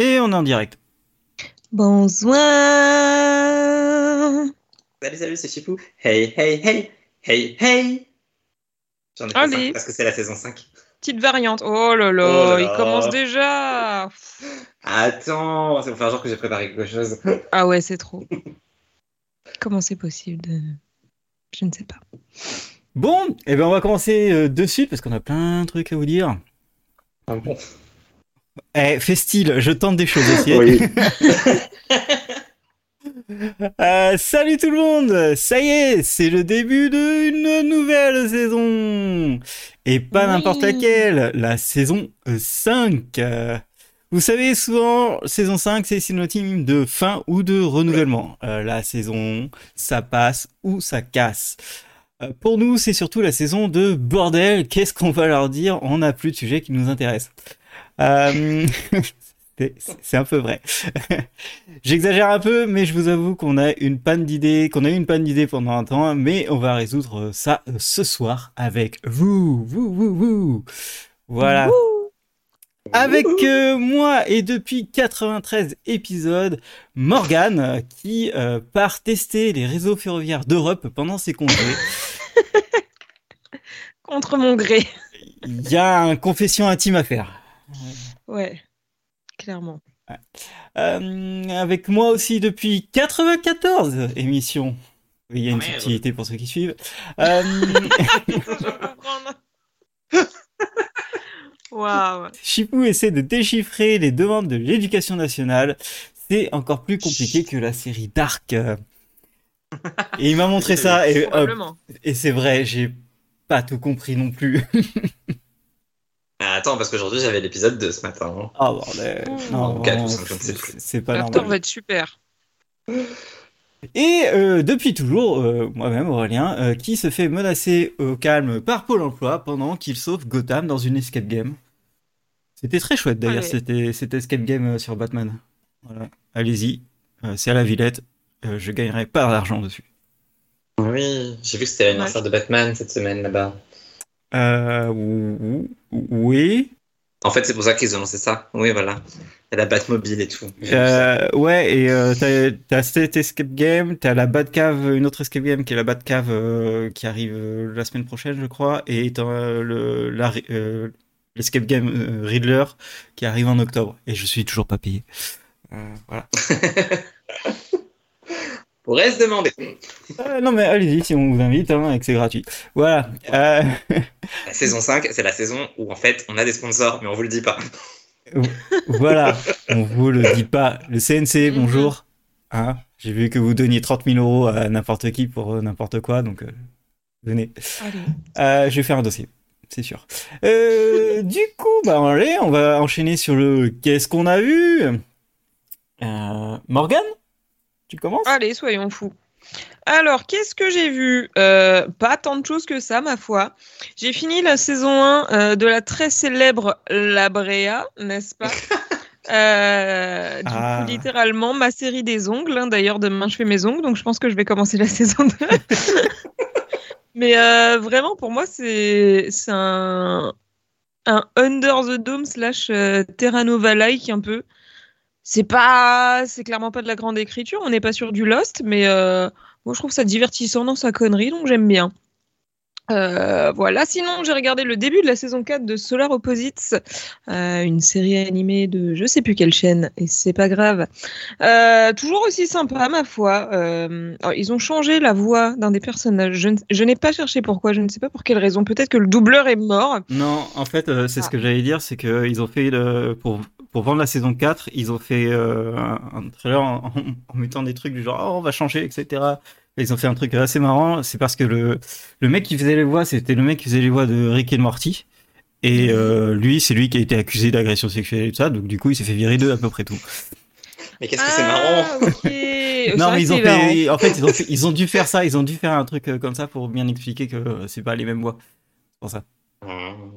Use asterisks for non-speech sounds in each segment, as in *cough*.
Et on est en direct. Bonsoir. Salut, salut, c'est Chipou. Hey, hey, hey, hey, hey. J'en ai Allez. parce que c'est la saison 5. Petite variante. Oh là là, Oh là il là. commence déjà. Attends, c'est pour faire genre que j'ai préparé quelque chose. Ah ouais, c'est trop. Comment c'est possible de... Je ne sais pas. Bon, et ben on va commencer euh, de suite parce qu'on a plein de trucs à vous dire. Ah bon Eh, fais style, je tente des choses aussi. Oui. *laughs* Euh, salut tout le monde Ça y est, c'est le début d'une nouvelle saison Et pas Oui. n'importe laquelle, la saison euh, 5 Euh, Vous savez, souvent, saison 5, c'est synonyme de fin ou de renouvellement. Euh, la saison, ça passe ou ça casse. Euh, pour nous, c'est surtout la saison de bordel. Qu'est-ce qu'on va leur dire? On n'a plus de sujet qui nous intéresse. Euh, *laughs* c'est- un peu vrai. *laughs* J'exagère un peu, mais je vous avoue qu'on a une panne d'idées, qu'on a eu une panne d'idées pendant un temps, mais on va résoudre ça euh, ce soir avec vous, vous, vous, vous. Voilà. Wouh. Avec euh, moi et depuis 93 épisodes, Morgane qui euh, part tester les réseaux ferroviaires d'Europe pendant ses congés. *laughs* Contre mon gré. Il y a un confession intime à faire. Ouais, clairement. Euh, avec moi aussi depuis 94 émissions. Oui, il y a une merde. subtilité pour ceux qui suivent. *laughs* Euh, Je peux comprendre. Waouh. *laughs* Chipou essaie de déchiffrer les demandes de l'éducation nationale. C'est encore plus compliqué que la série Dark. Et il m'a montré *laughs* ça et, et c'est vrai, j'ai pas tout compris non plus. Ah, Attends, parce qu'aujourd'hui j'avais l'épisode 2 ce matin. hein. Oh bordel. Mmh. Non, c'est- pas normal. va être super. Et euh, depuis toujours, euh, moi-même Aurélien, euh, qui se fait menacer au calme par Pôle Emploi pendant qu'il sauve Gotham dans une escape game. C'était très chouette d'ailleurs, c'était cette escape game euh, sur Batman. Voilà. Allez-y, euh, c'est à la Villette, euh, je gagnerai pas d'argent dessus. Oui, j'ai vu que c'était l'anniversaire de Batman cette semaine là-bas. Euh, ou- ou- oui. En fait, c'est pour ça qu'ils ont lancé ça. Oui, voilà. Il y a la Batmobile et tout. Euh, ouais, et euh, t'as- t'as cette escape game, t'as la Batcave, une autre escape game qui est la Batcave euh, qui arrive euh, la semaine prochaine, je crois, et t'as le la, l'escape game Riddler qui arrive en octobre, et je suis toujours pas payé. Voilà. *laughs* Pourrait se demander. Euh, non mais allez-y si on vous invite, hein, et que c'est gratuit. Voilà. Euh, La saison 5, c'est la saison où en fait on a des sponsors, mais on vous le dit pas. *laughs* voilà. On vous le dit pas. Le CNC, Mhm. bonjour. Hein, J'ai vu que vous donniez 30 000 euros à n'importe qui pour euh, n'importe quoi, donc euh, venez. Allez. Euh, je vais faire un dossier, c'est sûr. Euh, du coup, bah allez, on va enchaîner sur le qu'est-ce qu'on a vu. Euh, Morgan, tu commences? Allez, soyons fous. Alors, qu'est-ce que j'ai vu? Euh, Pas tant de choses que ça, ma foi. J'ai fini la saison 1 euh, de la très célèbre La Brea, n'est-ce pas? *laughs* Euh, du Ah. coup, littéralement, ma série des ongles. hein. D'ailleurs, demain, je fais mes ongles, donc je pense que je vais commencer la *laughs* saison 2. *laughs* Mais euh, vraiment, pour moi, c'est un Under the Dome slash euh, Terra Nova-like un peu. C'est pas, c'est clairement pas de la grande écriture, on n'est pas sur du Lost, mais euh, moi je trouve ça divertissant dans sa connerie, donc j'aime bien. Euh, voilà, sinon j'ai regardé le début de la saison 4 de Solar Opposites, euh, une série animée de je sais plus quelle chaîne, et c'est pas grave. Euh, toujours aussi sympa, ma foi. Ils ont changé la voix d'un des personnages. Je, n'ai pas cherché pourquoi, je ne sais pas pour quelle raison. Peut-être que le doubleur est mort. Non, en fait, c'est ce que j'allais dire, c'est que ils ont fait le, pour pour vendre la saison 4, ils ont fait euh, un, trailer en, mettant des trucs du genre oh, on va changer, etc. Et ils ont fait un truc assez marrant, c'est parce que le le mec qui faisait les voix, c'était le mec qui faisait les voix de Rick et Morty. Et euh, lui, c'est lui qui a été accusé d'agression sexuelle et tout ça, donc du coup, il s'est fait virer de à peu près tout. Mais qu'est-ce que c'est marrant Ah. *laughs* C'est non, mais ils ont marrant. fait, en fait, ils ont, fait- ils ont dû faire ça, ils ont dû faire un truc euh, comme ça pour bien expliquer que c'est pas les mêmes voix. C'est pour ça.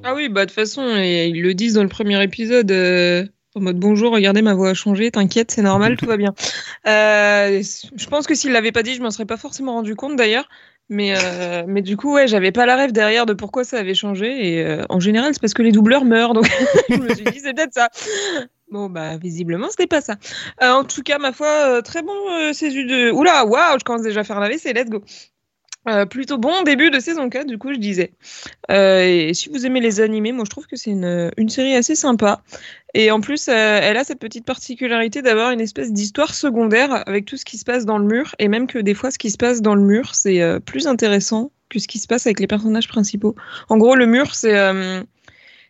Ah oui, bah de toute façon, ils le disent dans le premier épisode, euh, en mode bonjour, regardez, ma voix a changé, t'inquiète, c'est normal, tout va bien. *laughs* Euh, je pense que s'il l'avait pas dit, je m'en serais pas forcément rendu compte d'ailleurs. Mais, euh, *laughs* mais du coup, ouais, j'avais pas la rêve derrière de pourquoi ça avait changé. Et euh, en général, c'est parce que les doubleurs meurent. Donc *laughs* je me suis dit, c'est peut-être ça. Bon, bah, visiblement, c'était pas ça. En tout cas, ma foi, très bon saison de. Oula, waouh, je commence déjà à faire la c'est let's go. Euh, plutôt bon début de saison 4, du coup, je disais. Euh, et si vous aimez les animés, moi, je trouve que c'est une, une série assez sympa. Et en plus, euh, elle a cette petite particularité d'avoir une espèce d'histoire secondaire avec tout ce qui se passe dans le mur. Et même que des fois, ce qui se passe dans le mur, c'est euh, plus intéressant que ce qui se passe avec les personnages principaux. En gros, le mur, c'est euh,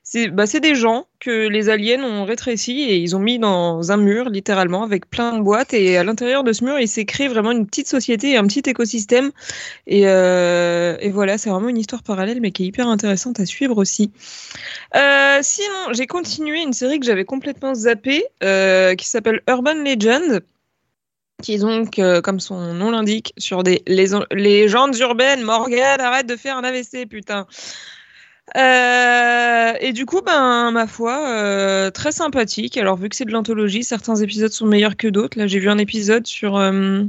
c'est bah, des gens que les aliens ont rétrécis et ils ont mis dans un mur, littéralement, avec plein de boîtes. Et à l'intérieur de ce mur, il s'est créé vraiment une petite société et un petit écosystème. Et, euh, et voilà, c'est vraiment une histoire parallèle, mais qui est hyper intéressante à suivre aussi. Euh, sinon, j'ai continué une série que j'avais complètement zappée, euh, qui s'appelle Urban Legend qui est donc, comme son nom l'indique, sur des légendes urbaines. Morgan, arrête de faire un AVC, putain. Euh, et du coup, ben, ma foi, euh, très sympathique. Alors, vu que c'est de l'anthologie, certains épisodes sont meilleurs que d'autres. Là, j'ai vu un épisode sur, euh,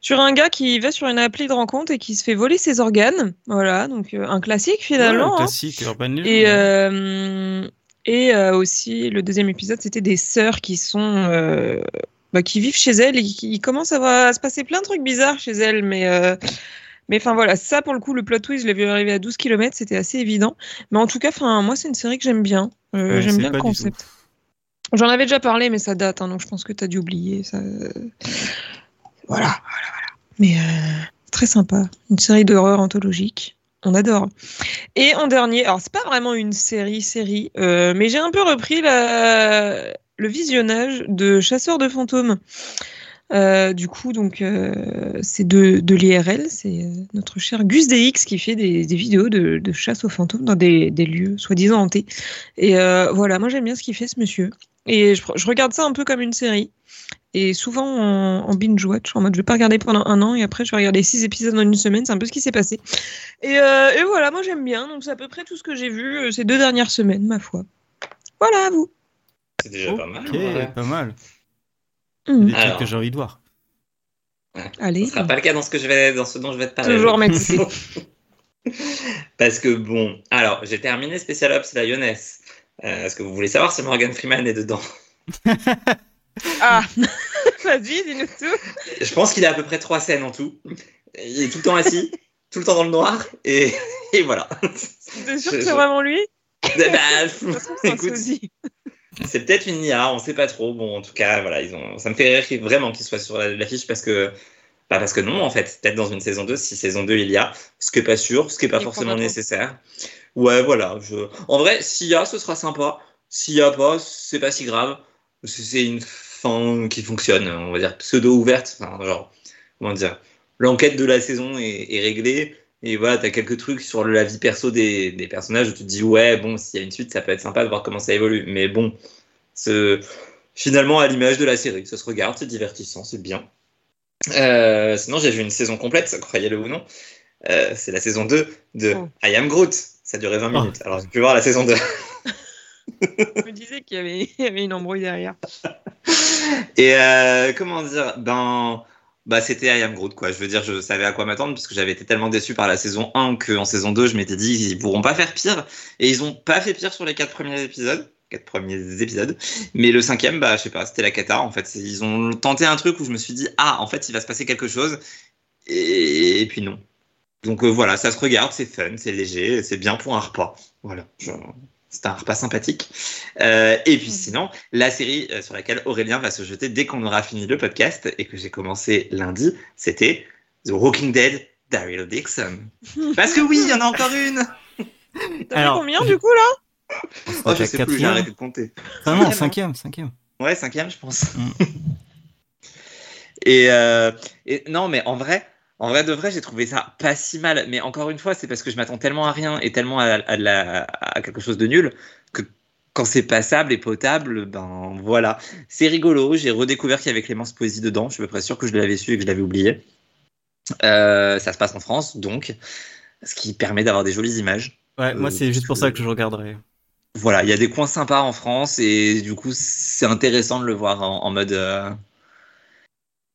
sur un gars qui va sur une appli de rencontre et qui se fait voler ses organes. Voilà, donc un classique finalement. Ouais, un hein. classique, Urban Legend. Et, et aussi, le deuxième épisode, c'était des sœurs qui sont. bah, qui vivent chez elles et qui il commence à, se passer plein de trucs bizarres chez elles. Mais. euh, mais enfin voilà, ça pour le coup, le plot twist, je l'ai vu arriver à 12 km, c'était assez évident. Mais en tout cas, moi, c'est une série que j'aime bien. Euh, Ouais, j'aime bien le concept. J'en avais déjà parlé, mais ça date, hein, donc je pense que tu as dû oublier. Ça... Voilà, voilà, voilà. Mais euh, très sympa. Une série d'horreur anthologique. On adore. Et en dernier, alors c'est pas vraiment une série, série, euh, mais j'ai un peu repris la- le visionnage de Chasseurs de fantômes. Euh, du coup, donc, euh, c'est de, de l'IRL, c'est euh, notre cher Gus DX qui fait des, des vidéos de, de chasse aux fantômes dans des, des lieux soi-disant hantés. Et euh, voilà, moi j'aime bien ce qu'il fait, ce monsieur. Et je, je regarde ça un peu comme une série. Et souvent en, en binge-watch, en mode je vais pas regarder pendant un an et après je vais regarder six épisodes en une semaine, c'est un peu ce qui s'est passé. Et, euh, et voilà, moi j'aime bien, donc c'est à peu près tout ce que j'ai vu euh, ces deux dernières semaines, ma foi. Voilà, à vous. C'est déjà pas mal. Ok, ouais. pas mal. Il y a des trucs que j'ai envie de voir. Allez, Ce sera pas le cas dans ce que je vais, dans ce dont je vais te parler. toujours m'écouter. *laughs* *laughs* Parce que bon, alors j'ai terminé Special Ops Lioness. Euh, Est-ce que vous voulez savoir si Morgan Freeman est dedans? *laughs* Ah, vas-y, dis-nous tout. Je pense qu'il a à peu près trois scènes en tout. Il est tout le temps assis, tout le temps dans le noir, et, et voilà. T'es sûr Je- que c'est je- vraiment lui? Bah, De toute façon, c'est un écoute. C'est peut-être une IA, on sait pas trop. Bon, en tout cas, voilà, ils ont. Ça me fait rire vraiment qu'il soit sur la- l'affiche parce que. Bah parce que non, en fait, peut-être dans une saison 2, si saison 2 il y a, ce qui est pas sûr, ce qui est pas Il forcément nécessaire. Ouais, voilà. Je... En vrai, s'il y a, ce sera sympa. S'il y a pas, c'est pas si grave. C'est une fin qui fonctionne, on va dire pseudo ouverte. Enfin, genre, comment dire, l'enquête de la saison est, est réglée. Et voilà, t'as quelques trucs sur la vie perso des, des personnages où tu te dis, ouais, bon, s'il y a une suite, ça peut être sympa de voir comment ça évolue. Mais bon, ce- finalement, à l'image de la série, ça se regarde, c'est divertissant, c'est bien. Euh, sinon, j'ai vu une saison complète, croyez-le ou non. Euh, c'est la saison 2 de Oh. I Am Groot. Ça durait 20 Oh. minutes. Alors, j'ai pu voir la saison 2. *laughs* Je me disais qu'il y avait, il y avait une embrouille derrière. Et euh, comment dire Ben, bah, c'était I Am Groot, quoi. Je veux dire, je savais à quoi m'attendre parce que j'avais été tellement déçu par la saison 1 qu'en saison 2, je m'étais dit, ils pourront pas faire pire. Et ils ont pas fait pire sur les quatre premiers épisodes. Quatre premiers épisodes. Mais le cinquième, bah, je sais pas, c'était la cata. En fait, ils ont tenté un truc où je me suis dit, ah, en fait, il va se passer quelque chose. Et, puis non. Donc euh, voilà, ça se regarde, c'est fun, c'est léger, c'est bien pour un repas. Voilà, c'est un repas sympathique. Euh, et puis sinon, la série euh, sur laquelle Aurélien va se jeter dès qu'on aura fini le podcast et que j'ai commencé lundi, c'était The Walking Dead Daryl Dixon. *laughs* Parce que oui, il y en a encore une T'as vu combien du coup là? Oh, je sais plus, j'ai arrêté de compter. Ah non, cinquième, cinquième. Ouais, cinquième, je pense. Mm. *laughs* et, euh, et non, mais en vrai, en vrai de vrai, j'ai trouvé ça pas si mal. Mais encore une fois, c'est parce que je m'attends tellement à rien et tellement à, à de la- à quelque chose de nul que quand c'est passable et potable, ben voilà. C'est rigolo. J'ai redécouvert qu'il y avait Clémence Poésie dedans. Je suis à peu près sûr que je l'avais su et que je l'avais oublié. Euh, ça se passe en France, donc, ce qui permet d'avoir des jolies images. Ouais, moi Euh, c'est juste pour ça que je regarderai. Voilà, il y a des coins sympas en France et du coup, c'est intéressant de le voir en, en mode. euh,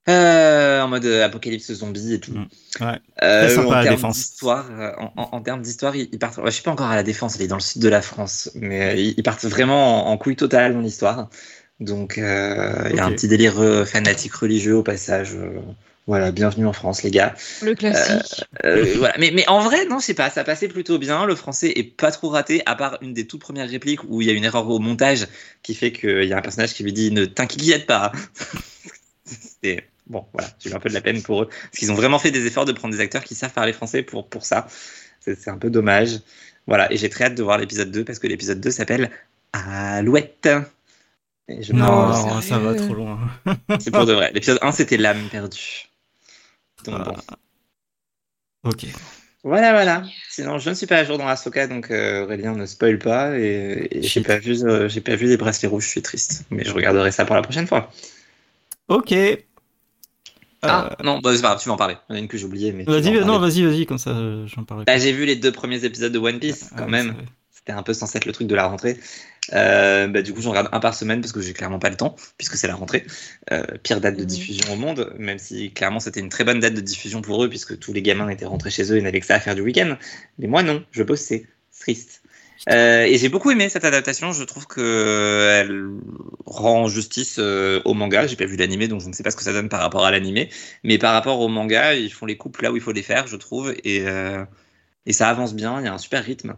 Euh, en mode euh, apocalypse zombie et tout. Mm. Ouais. Euh, sympa, en la termes défense. d'histoire, euh, en, en- en termes d'histoire, ils, ils partent. ouais, je suis pas encore à la défense, elle est dans le sud de la France, mais euh, ils, ils partent vraiment en, en couille totale dans l'histoire. Donc euh, il y a un petit délire fanatique religieux au passage. voilà, bienvenue en France, les gars. Le classique. Euh, voilà. mais, mais en vrai, non, je sais pas, ça passait plutôt bien. Le français est pas trop raté, à part une des toutes premières répliques où il y a une erreur au montage qui fait qu'il y a un personnage qui lui dit ne t'inquiète pas. *laughs* C'était bon, voilà, j'ai eu un peu de la peine pour eux parce qu'ils ont vraiment fait des efforts de prendre des acteurs qui savent parler français pour, pour ça. C'est un peu dommage. Voilà, et j'ai très hâte de voir l'épisode 2 parce que l'épisode 2 s'appelle Alouette. Et je Non, ça va trop loin. *laughs* c'est pour de vrai. L'épisode 1 c'était l'âme perdue. Donc bon. Ok. Voilà, voilà. Sinon, je ne suis pas à jour dans Ahsoka, donc euh, Aurélien ne spoil pas. Et, et j'ai pas vu, euh, j'ai pas vu les bracelets rouges. Je suis triste, mais je regarderai ça pour la prochaine fois. Ok. Euh, Ah non, bah, c'est pas grave, tu vas en parler. Il y en a une que j'ai oubliée, Vas-y, vas non, vas-y, vas-y, comme ça euh, j'en parle. Bah, j'ai vu les deux premiers épisodes de One Piece, quand Ah, même. c'est vrai. C'était un peu censé être le truc de la rentrée. Euh, bah, du coup, j'en regarde un par semaine parce que j'ai clairement pas le temps, puisque c'est la rentrée. Euh, pire date de Mhm. diffusion au monde, même si clairement c'était une très bonne date de diffusion pour eux, puisque tous les gamins étaient rentrés chez eux et n'avaient que ça à faire du week-end. Mais moi, non, je bossais. C'est triste. Euh, et j'ai beaucoup aimé cette adaptation. Je trouve que euh, elle rend justice euh, au manga. J'ai pas vu l'animé, donc je ne sais pas ce que ça donne par rapport à l'animé. Mais par rapport au manga, ils font les coupes là où il faut les faire, je trouve. Et, euh, et ça avance bien. Il y a un super rythme.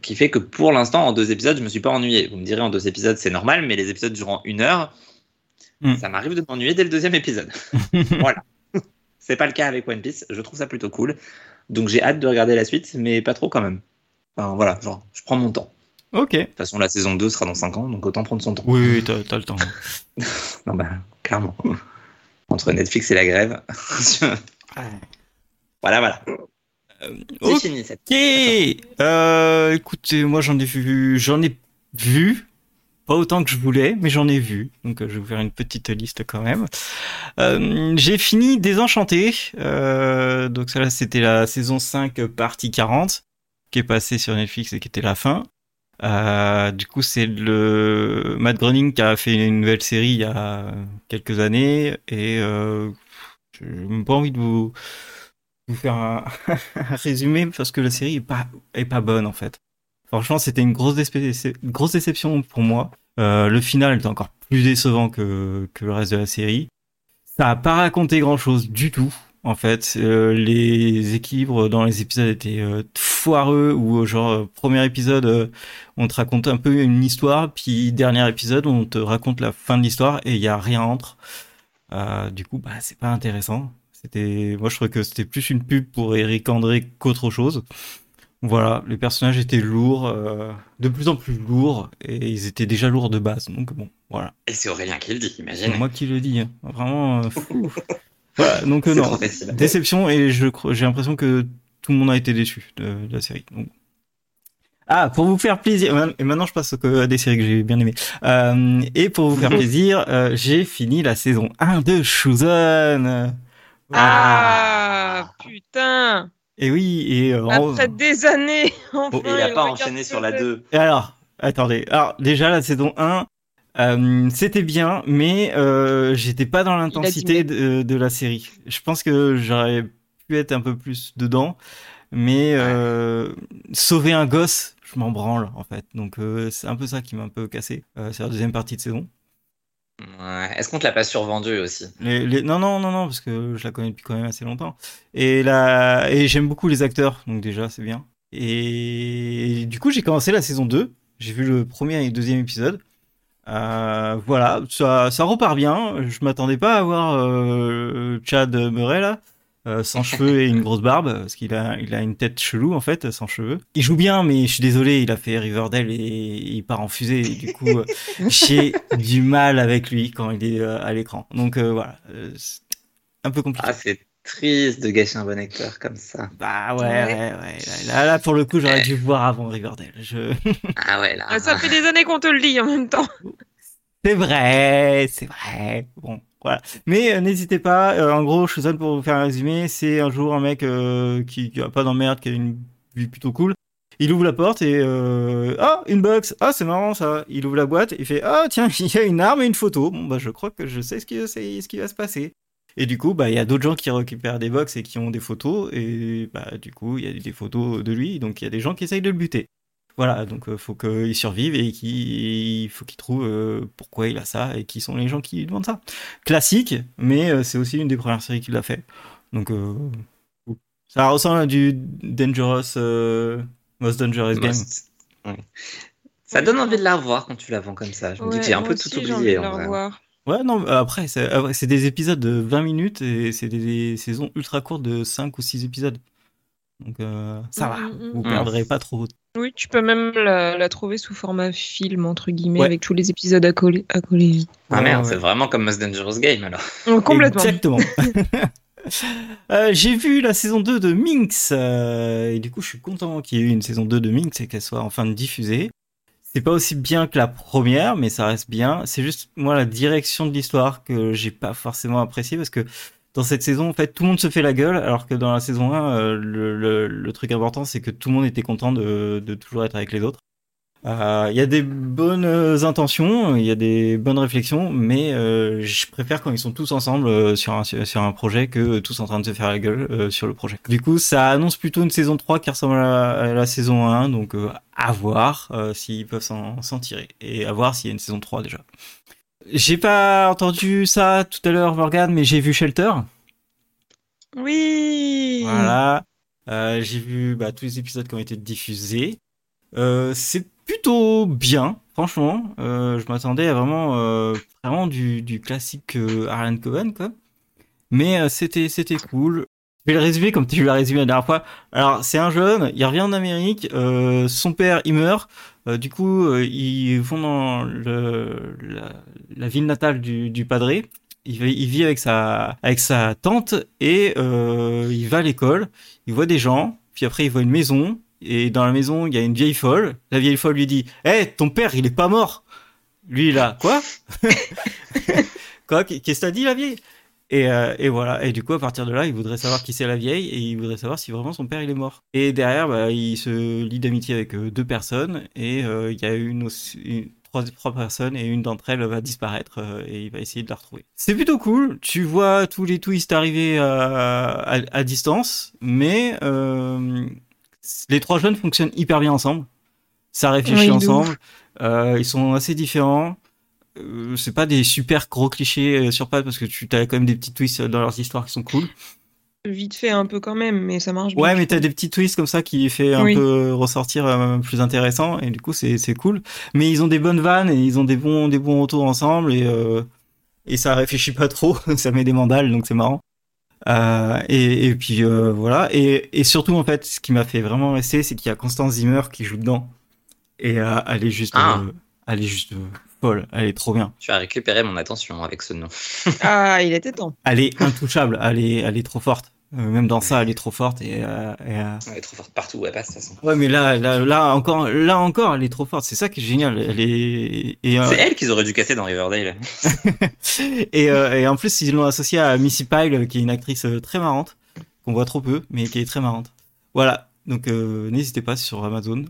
Qui fait que pour l'instant, en deux épisodes, je me suis pas ennuyé. Vous me direz, en deux épisodes, c'est normal, mais les épisodes durant une heure, Hmm. ça m'arrive de m'ennuyer dès le deuxième épisode. *laughs* voilà. C'est pas le cas avec One Piece. Je trouve ça plutôt cool. Donc j'ai hâte de regarder la suite, mais pas trop quand même. Enfin, voilà, genre, je prends mon temps. Ok. De toute façon, la saison 2 sera dans 5 ans, donc autant prendre son temps. Oui, oui, t'as t'as le temps. *laughs* Non, bah, clairement. Entre Netflix et la grève. *laughs* voilà, voilà. C'est Ok. fini cette. Euh, écoutez, moi j'en ai vu, j'en ai vu, pas autant que je voulais, mais j'en ai vu. Donc euh, je vais vous faire une petite liste quand même. Euh, j'ai fini Désenchanté. Euh, donc ça là c'était la saison 5 euh, partie 40 qui est passée sur Netflix et qui était la fin. Euh, du coup, c'est le Matt Groening qui a fait une nouvelle série il y a quelques années et euh, même pas envie de vous faire *laughs* un, résumé parce que la série est pas est pas bonne en fait. Franchement, c'était une grosse déception pour moi. Euh, le final était encore plus décevant que que le reste de la série. Ça a pas raconté grand chose du tout. En fait, Euh, les équilibres dans les épisodes étaient euh, foireux ou euh, genre premier épisode euh, on te raconte un peu une histoire, puis dernier épisode on te raconte la fin de l'histoire et il y a rien entre. Euh, du coup, bah c'est pas intéressant. C'était, moi je trouvais que c'était plus une pub pour Eric André qu'autre chose. Voilà, les personnages étaient lourds, euh, de plus en plus lourds, et ils étaient déjà lourds de base. Donc bon, voilà. Et c'est Aurélien qui le dit, C'est imagine. moi qui le dis, hein. vraiment. euh, fou. *laughs* voilà, *laughs* donc euh, non, déception et je j'ai l'impression que tout le monde a été déçu de, de la série. Donc. Ah, pour vous faire plaisir, et maintenant je passe à des séries que j'ai bien aimées. Euh, et pour vous faire plaisir, euh, j'ai fini la saison 1 de Shuzan. Ah, putain Et oui, et euh, en- Après des années, *laughs* enfin, Et il a il pas enchaîné sur la que 2. Et alors, attendez. Alors, déjà, la saison 1, euh, c'était bien, mais euh, j'étais pas dans l'intensité de, de la série. Je pense que j'aurais pu être un peu plus dedans, mais euh, sauver un gosse, je m'en branle, en fait. Donc, euh, c'est un peu ça qui m'a un peu cassé. Euh, c'est la deuxième partie de saison. Ouais. Est-ce qu'on te l'a pas survendu aussi? Les, les- Non, non, non, non, parce que je la connais depuis quand même assez longtemps. Et, la... et j'aime beaucoup les acteurs, donc déjà, c'est bien. Et du coup, j'ai commencé la saison 2. J'ai vu le premier et le deuxième épisode. Euh, voilà, ça, ça repart bien. Je m'attendais pas à voir euh, Chad Murray là, euh, sans *laughs* cheveux et une grosse barbe, parce qu'il a, il a une tête chelou en fait, sans cheveux. Il joue bien, mais je suis désolé, il a fait Riverdale et il part en fusée. Et du coup, *laughs* j'ai du mal avec lui quand il est à l'écran. Donc voilà, c'est un peu compliqué. Ah, triste de gâcher un bon acteur comme ça. Bah ouais, Ouais. ouais, ouais. Là, là, pour le coup, j'aurais dû voir avant Riverdale. Je... *laughs* Ah ouais, là. Ah, Ça fait des années qu'on te le dit en même temps. C'est vrai, c'est vrai. Bon, voilà. Mais euh, n'hésitez pas. euh, en gros, Shuzan, pour vous faire un résumé, c'est un jour un mec euh, qui, qui a pas d'emmerde, qui a une vie plutôt cool. Il ouvre la porte et euh, ah une box, ah c'est marrant ça. Il ouvre la boîte, il fait ah tiens *laughs* il y a une arme et une photo. Bon bah je crois que je sais ce qui, ce qui va se passer. Et du coup, bah, il y a d'autres gens qui récupèrent des box et qui ont des photos. Et bah, du coup, il y a des photos de lui. Donc, il y a des gens qui essayent de le buter. Voilà, donc il faut qu'il survive et qu'il faut qu'il trouve pourquoi il a ça et qui sont les gens qui lui demandent ça. Classique, mais c'est aussi une des premières séries qu'il a fait. Donc, ça ressemble à du Dangerous, Most Dangerous Game. Ça donne envie de la revoir quand tu la vends comme ça. Je me dis que j'ai un peu tout oublié. En Ouais, non, après, c'est des épisodes de 20 minutes et c'est des, saisons ultra courtes de 5 ou 6 épisodes. Donc euh, ça va, mm, mm, vous mm. perdrez pas trop. Oui, tu peux même la, trouver sous format film, entre guillemets, avec tous les épisodes à coller. À coller. Ah merde, c'est vraiment comme Most Dangerous Game alors. complètement. Exactement. *laughs* *laughs* Euh, j'ai vu la saison 2 de Minx euh, et du coup je suis content qu'il y ait eu une saison 2 de Minx et qu'elle soit enfin diffusée. C'est pas aussi bien que la première, mais ça reste bien. C'est juste moi la direction de l'histoire que j'ai pas forcément apprécié parce que dans cette saison, en fait, tout le monde se fait la gueule, alors que dans la saison 1, euh, le, truc important, c'est que tout le monde était content de toujours être avec les autres. Euh, il y a des bonnes intentions, il y a des bonnes réflexions, mais euh, je préfère quand ils sont tous ensemble euh, sur un sur un projet que tous en train de se faire la gueule sur le projet. Du coup, ça annonce plutôt une saison 3 qui ressemble à la, saison 1, donc à voir s'ils peuvent s'en tirer et à voir s'il y a une saison 3 déjà. J'ai pas entendu ça tout à l'heure, Morgan, mais j'ai vu Shelter. Oui. Voilà. j'ai vu bah, tous les épisodes qui ont été diffusés. Euh, c'est plutôt bien, franchement. Euh, je m'attendais vraiment, euh, vraiment du, classique Arlen Cohen, quoi. Mais c'était, c'était cool. Je vais le résumer comme tu l'as résumé la dernière fois. Alors, c'est un jeune, il revient en Amérique, son père, il meurt. du coup, ils vont dans la, ville natale du, du padré. Il, vit avec sa tante et il va à l'école. Il voit des gens, puis après il voit une maison, et dans la maison, il y a une vieille folle. La vieille folle lui dit "Eh, hey, ton père, il est pas mort." Lui là, quoi *laughs* Quoi? Qu'est-ce que t'as dit la vieille? Et, euh, et, voilà. Et du coup, à partir de là, il voudrait savoir qui c'est la vieille et il voudrait savoir si vraiment son père il est mort. Et derrière, bah, il se lie d'amitié avec euh, deux personnes et euh, il y a une, trois, trois, personnes et une d'entre elles va disparaître et il va essayer de la retrouver. C'est plutôt cool. Tu vois tous les twists arriver à distance, mais les trois jeunes fonctionnent hyper bien ensemble. Ça réfléchit ensemble. Euh, ils sont assez différents. Euh, c'est pas des super gros clichés euh, sur pattes parce que tu as quand même des petits twists dans leurs histoires qui sont cool. Vite fait un peu quand même, mais ça marche bien. Ouais, mais t'as des petits twists comme ça qui fait un peu ressortir euh, plus intéressant et du coup c'est c'est cool. Mais ils ont des bonnes vannes et ils ont des bons des bons retours ensemble et et ça réfléchit pas trop, *laughs* ça met des mandales donc c'est marrant. Euh, et, et, puis euh, voilà. Et, et, surtout, en fait, ce qui m'a fait vraiment rester, c'est qu'il y a Constance Zimmer qui joue dedans. Et euh, elle est juste, ah. Euh, elle est juste folle. Elle est trop bien. Tu as récupéré mon attention avec ce nom. ah, il était temps. Elle est intouchable. Elle est, elle est trop forte. Euh, même dans ça, elle est trop forte et, euh, euh, elle est trop forte partout, elle passe de toute façon. Ouais, mais là, là, là encore, là encore, elle est trop forte. C'est ça qui est génial. Elle est. C'est elle qu'ils auraient dû casser dans Riverdale. *laughs* et, et en plus, ils l'ont associée à Missy Pyle, qui est une actrice très marrante qu'on voit trop peu, mais qui est très marrante. Voilà. Donc, n'hésitez pas sur Amazon.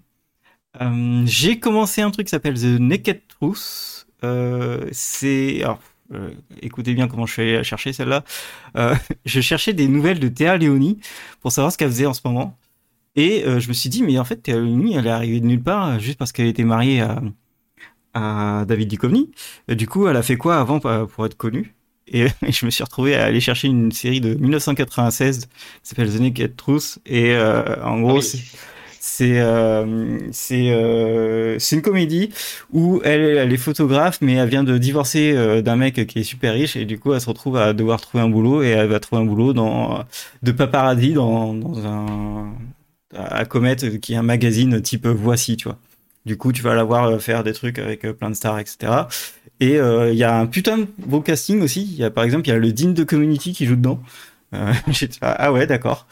J'ai commencé un truc qui s'appelle The Naked Truth. c'est alors euh, écoutez bien comment je suis allé chercher celle-là. Euh, *laughs* je cherchais des nouvelles de Théa Léonie pour savoir ce qu'elle faisait en ce moment. Et euh, je me suis dit, mais en fait, Théa Léonie, elle est arrivée de nulle part juste parce qu'elle était mariée à, à David Duchovny. du coup, elle a fait quoi avant pour être connue? *laughs* Et, je me suis retrouvé à aller chercher une série de 1996 qui s'appelle The Naked Truth. Et en gros, ah c'est euh, c'est euh, c'est une comédie où elle, elle est photographe, mais elle vient de divorcer euh, d'un mec qui est super riche et du coup elle se retrouve à devoir trouver un boulot et elle va trouver un boulot dans de paparazzi dans dans un à Comet qui est un magazine type Voici, tu vois. Du coup, tu vas la voir faire des trucs avec plein de stars, etc. Et il y a un putain de beau casting aussi. Il y a par exemple, il y a le Dean de Community qui joue dedans. Euh, *laughs* ah ouais, d'accord.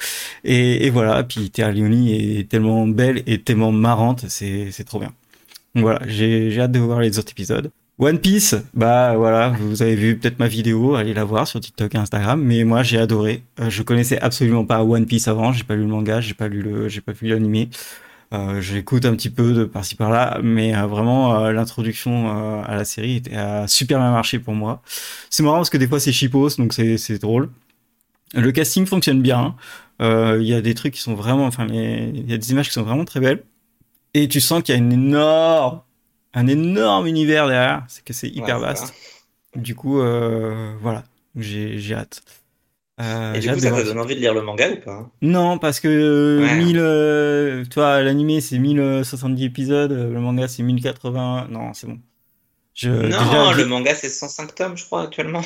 Et, et, voilà, puis Théa Leoni est tellement belle et tellement marrante, c'est trop bien. Donc voilà, j'ai hâte de voir les autres épisodes. One Piece, bah voilà, vous avez vu peut-être ma vidéo, allez la voir sur TikTok et Instagram, mais moi j'ai adoré. Euh, je connaissais absolument pas One Piece avant, j'ai pas lu le manga, j'ai pas lu le, j'ai pas vu l'animé. Euh, J'écoute un petit peu de par-ci par-là, mais euh, vraiment euh, l'introduction euh, à la série a super bien marché pour moi. C'est marrant parce que des fois c'est chipos, donc c'est c'est drôle. Le casting fonctionne bien. Euh, Il y a des trucs qui sont vraiment, enfin, il y a des images qui sont vraiment très belles. Et tu sens qu'il y a une énorme, un énorme univers derrière. C'est que c'est hyper Ouais, vaste. Du coup, euh, voilà, j'ai j'ai hâte. Euh, Et du coup, ça te donne envie de lire le manga ou pas non, parce que Ouais. 1000, euh, tu vois, l'animé c'est 1070 épisodes, le manga c'est 1080. Non, c'est bon. Je, Non, déjà, le manga c'est 105 tomes, je crois, actuellement.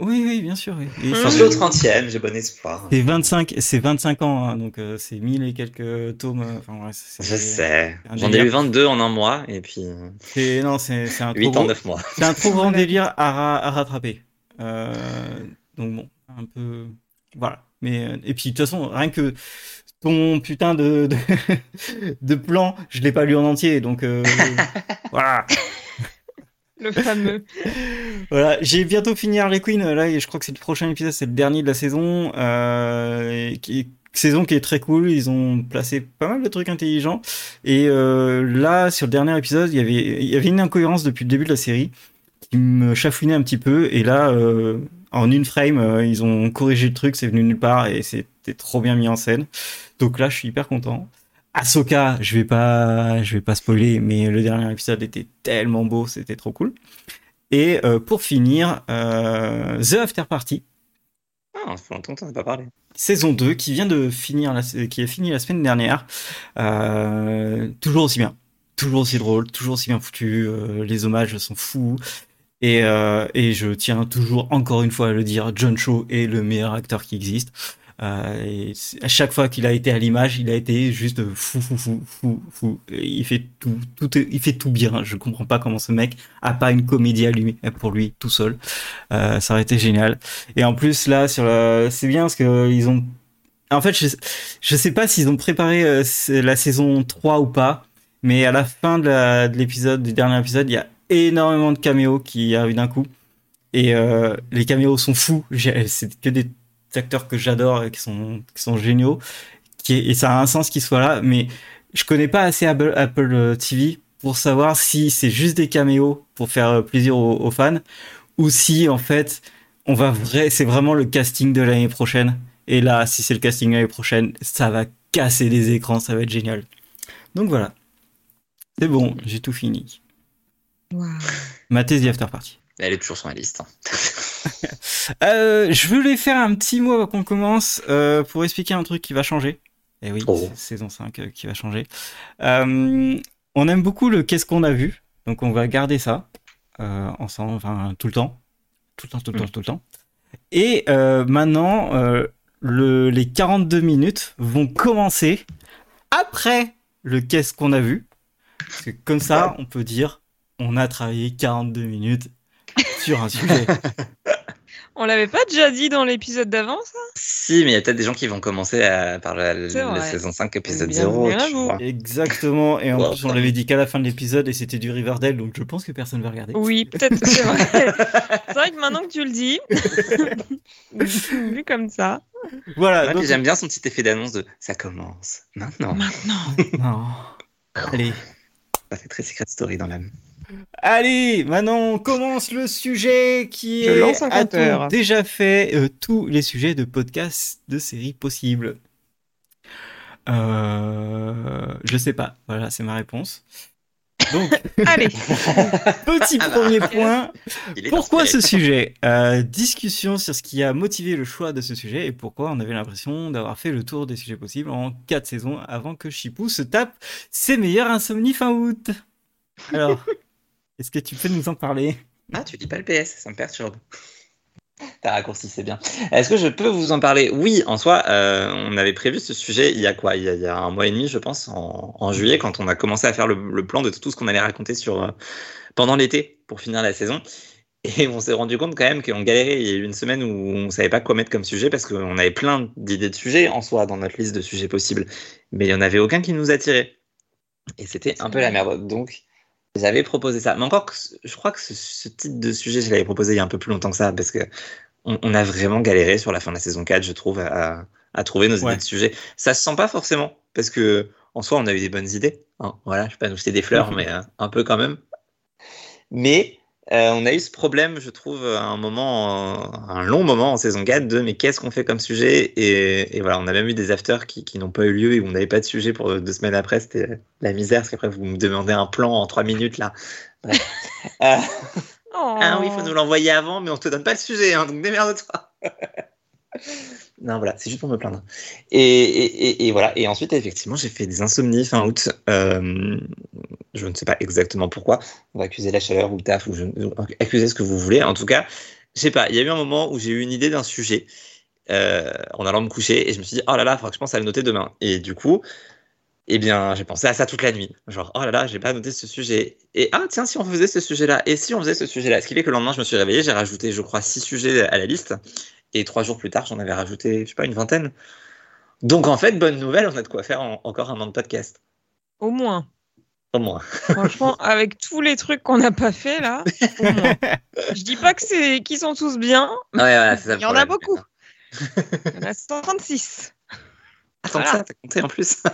Oui, oui, bien sûr. Oui. Et c'est- suis au 30ème, j'ai bon espoir. c'est 25, c'est 25 ans, hein, donc euh, c'est 1000 et quelques tomes. euh, Enfin, ouais, c'est, Je sais. J'en ai eu 22 en un mois et puis c'est- non, c'est, c'est un *laughs* trop 8 en gros, 9 mois. c'est un trop grand *laughs* délire à, ra- à rattraper. Euh, donc bon, un peu, voilà. Mais euh, et puis de toute façon, rien que ton putain de de, *laughs* de plan, je l'ai pas lu en entier, donc euh, voilà. Le fameux. *laughs* Voilà, j'ai bientôt fini Harley Quinn. Là, et je crois que c'est le prochain épisode, c'est le dernier de la saison. Euh, saison qui est très cool. Ils ont placé pas mal de trucs intelligents. Et euh, là, sur le dernier épisode, il y avait, une incohérence depuis le début de la série qui me chafouinait un petit peu. Et là, euh, en une frame, ils ont corrigé le truc, c'est venu nulle part et c'était trop bien mis en scène. Donc là, je suis hyper content. Ahsoka, je vais pas, je vais pas spoiler, mais le dernier épisode était tellement beau, c'était trop cool. Et euh, pour finir, euh, The After Party, Ah, ça fait longtemps as pas parlé. saison 2, qui vient de finir, la, qui a fini la semaine dernière. Euh, toujours aussi bien, toujours aussi drôle, toujours aussi bien foutu. les hommages sont fous. Et, et je tiens toujours encore une fois à le dire, John Cho est le meilleur acteur qui existe. Euh, et à chaque fois qu'il a été à l'image, il a été juste fou, fou, fou, fou, fou. Il fait tout, tout, il fait tout bien. Je comprends pas comment ce mec a pas une comédie à lui, pour lui, tout seul. Euh, ça aurait été génial. Et en plus là, sur la, c'est bien parce que ils ont, en fait, je, je sais pas s'ils ont préparé euh, la saison 3 ou pas, mais à la fin de l'épisode, du dernier épisode, il y a énormément de caméos qui arrivent d'un coup. Et euh, les caméos sont fous. C'est que des acteurs que j'adore et qui sont, qui sont géniaux. Qui est- et ça a un sens qu'ils soient là. Mais je connais pas assez Apple, Apple euh, TV pour savoir si c'est juste des caméos pour faire euh, plaisir aux, aux fans ou si en fait on va vrai, c'est vraiment le casting de l'année prochaine. Et là, si c'est le casting de l'année prochaine, ça va casser les écrans, ça va être génial. Donc voilà. C'est bon, j'ai tout fini. Waouh. Ma thèse After Party. Elle est toujours sur ma liste. *laughs* Euh, je voulais faire un petit mot avant qu'on commence euh, pour expliquer un truc qui va changer. Et oui, Oh. saison 5 euh, qui va changer. Euh, on aime beaucoup le qu'est-ce qu'on a vu, donc on va garder ça ensemble, enfin tout le temps, tout le temps, tout le Mm. temps, tout le temps. Et maintenant, le, les 42 minutes vont commencer après le qu'est-ce qu'on a vu. Parce que comme ça, on peut dire on a travaillé 42 minutes sur un sujet. *laughs* On l'avait pas déjà dit dans l'épisode d'avant, ça? Si, mais il y a peut-être des gens qui vont commencer à, par la, la saison 5, épisode Bien, 0. bien à tu vous. vois. Exactement, et en Wow. plus on l'avait dit qu'à la fin de l'épisode et c'était du Riverdale, donc je pense que personne va regarder. Oui, peut-être, c'est vrai. c'est vrai que maintenant que tu le dis, vu comme ça, Voilà, donc- puis J'aime bien son petit effet d'annonce de ça commence maintenant. maintenant. Non. *laughs* Allez. Ça fait très Secret Story dans l'âme. Allez, maintenant on commence le sujet qui Je est compteur. déjà fait euh, tous les sujets de podcasts de séries possibles? Euh, je sais pas. Voilà, c'est ma réponse. Donc, *laughs* Allez, petit Ah bah. premier point. Pourquoi ce sujet? Euh, Discussion sur ce qui a motivé le choix de ce sujet et pourquoi on avait l'impression d'avoir fait le tour des sujets possibles en quatre saisons avant que Chipou se tape ses meilleures insomnies fin août. Alors, est-ce que tu peux nous en parler? Ah, tu dis pas le PS, ça me perturbe. T'as raccourci, c'est bien. Est-ce que je peux vous en parler? Oui, en soi, euh, on avait prévu ce sujet il y a quoi? Il y a, un mois et demi, je pense, en, juillet, quand on a commencé à faire le, plan de tout ce qu'on allait raconter sur, euh, pendant l'été pour finir la saison. Et on s'est rendu compte quand même qu'on galérait. Il y a eu une semaine où on savait pas quoi mettre comme sujet parce qu'on avait plein d'idées de sujets en soi dans notre liste de sujets possibles. Mais il n'y en avait aucun qui nous attirait. Et c'était un peu la merde. Donc, j'avais proposé ça. Mais encore, que je crois que ce, ce type de sujet, je l'avais proposé il y a un peu plus longtemps que ça parce que on, on a vraiment galéré sur la fin de la saison 4, je trouve, à, à trouver nos Ouais. idées de sujets. Ça se sent pas forcément parce que en soi, on a eu des bonnes idées. Hein. Voilà, je vais pas nous jeter des fleurs, mais euh, un peu quand même. Mais euh, on a eu ce problème, je trouve, à un moment, un long moment en saison 4 de mais qu'est-ce qu'on fait comme sujet? Et, voilà, on a même eu des afters qui, n'ont pas eu lieu et où on n'avait pas de sujet pour deux semaines après. C'était la misère, parce qu'après, vous me demandez un plan en trois minutes là. *laughs* Oh. Ah oui, il faut nous l'envoyer avant, mais on te donne pas le sujet, hein, donc démerde-toi. Non, voilà, c'est juste pour me plaindre. Et, voilà. Et ensuite, effectivement, j'ai fait des insomnies fin août. Euh, je ne sais pas exactement pourquoi. On va accuser la chaleur ou le taf, ou je, accuser ce que vous voulez. En tout cas, je sais pas. Il y a eu un moment où j'ai eu une idée d'un sujet euh, en allant me coucher et je me suis dit, oh là là, il faudra que je pense à le noter demain. Et du coup, eh bien, j'ai pensé à ça toute la nuit. Genre, oh là là, j'ai pas noté ce sujet. Et ah, tiens, si on faisait ce sujet-là, et si on faisait ce sujet-là? Ce qui fait que le lendemain, je me suis réveillé, j'ai rajouté, je crois, six sujets à la liste. Et trois jours plus tard, j'en avais rajouté, je sais pas, une vingtaine. Donc, en fait, bonne nouvelle, on a de quoi faire encore un an de podcast. Au moins. Au moins. *laughs* Franchement, avec tous les trucs qu'on n'a pas fait là, au moins. *laughs* Je dis pas que c'est qu'ils sont tous bien. Ouais, ouais, ça Il y en a beaucoup. Il y en a 136. Attends, ça, t'as compté en plus. *laughs*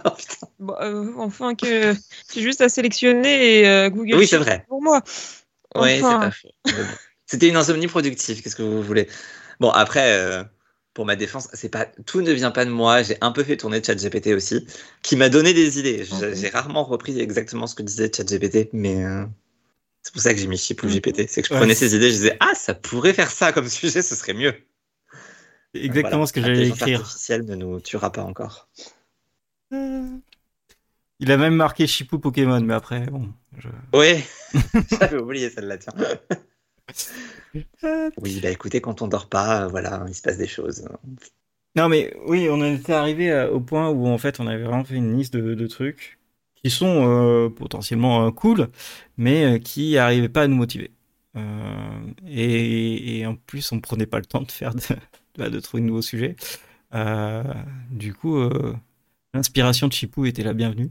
Oh, euh, enfin, que c'est juste à sélectionner et euh, Google. Oui, c'est vrai. Pour moi. Oui, c'est pas. C'était une insomnie productive, qu'est-ce que vous voulez Bon, après, euh, pour ma défense, c'est pas tout ne vient pas de moi. J'ai un peu fait tourner ChatGPT aussi, qui m'a donné des idées. J'ai rarement repris exactement ce que disait ChatGPT, mais c'est pour ça que j'ai mis Chip ou GPT. C'est que je prenais ces idées, je disais, ah, ça pourrait faire ça comme *laughs* sujet, ce serait mieux. Exactement ce que j'allais écrire. artificielle ne nous tuera pas encore. Il a même marqué Chipou Pokémon, mais après, bon. Je... Oui, *laughs* *laughs* j'avais oublié celle-là, tiens. Oui, bah écoutez, quand on dort pas, voilà, il se passe des choses. Non, mais oui, on était arrivé euh, au point où en fait, on avait vraiment fait une liste de, trucs qui sont euh, potentiellement euh, cool, mais qui n'arrivaient pas à nous motiver. Et, et, en plus, on prenait pas le temps de faire de, *laughs* de trouver de nouveaux sujets. Euh, du coup, euh, l'inspiration de Chipou était la bienvenue.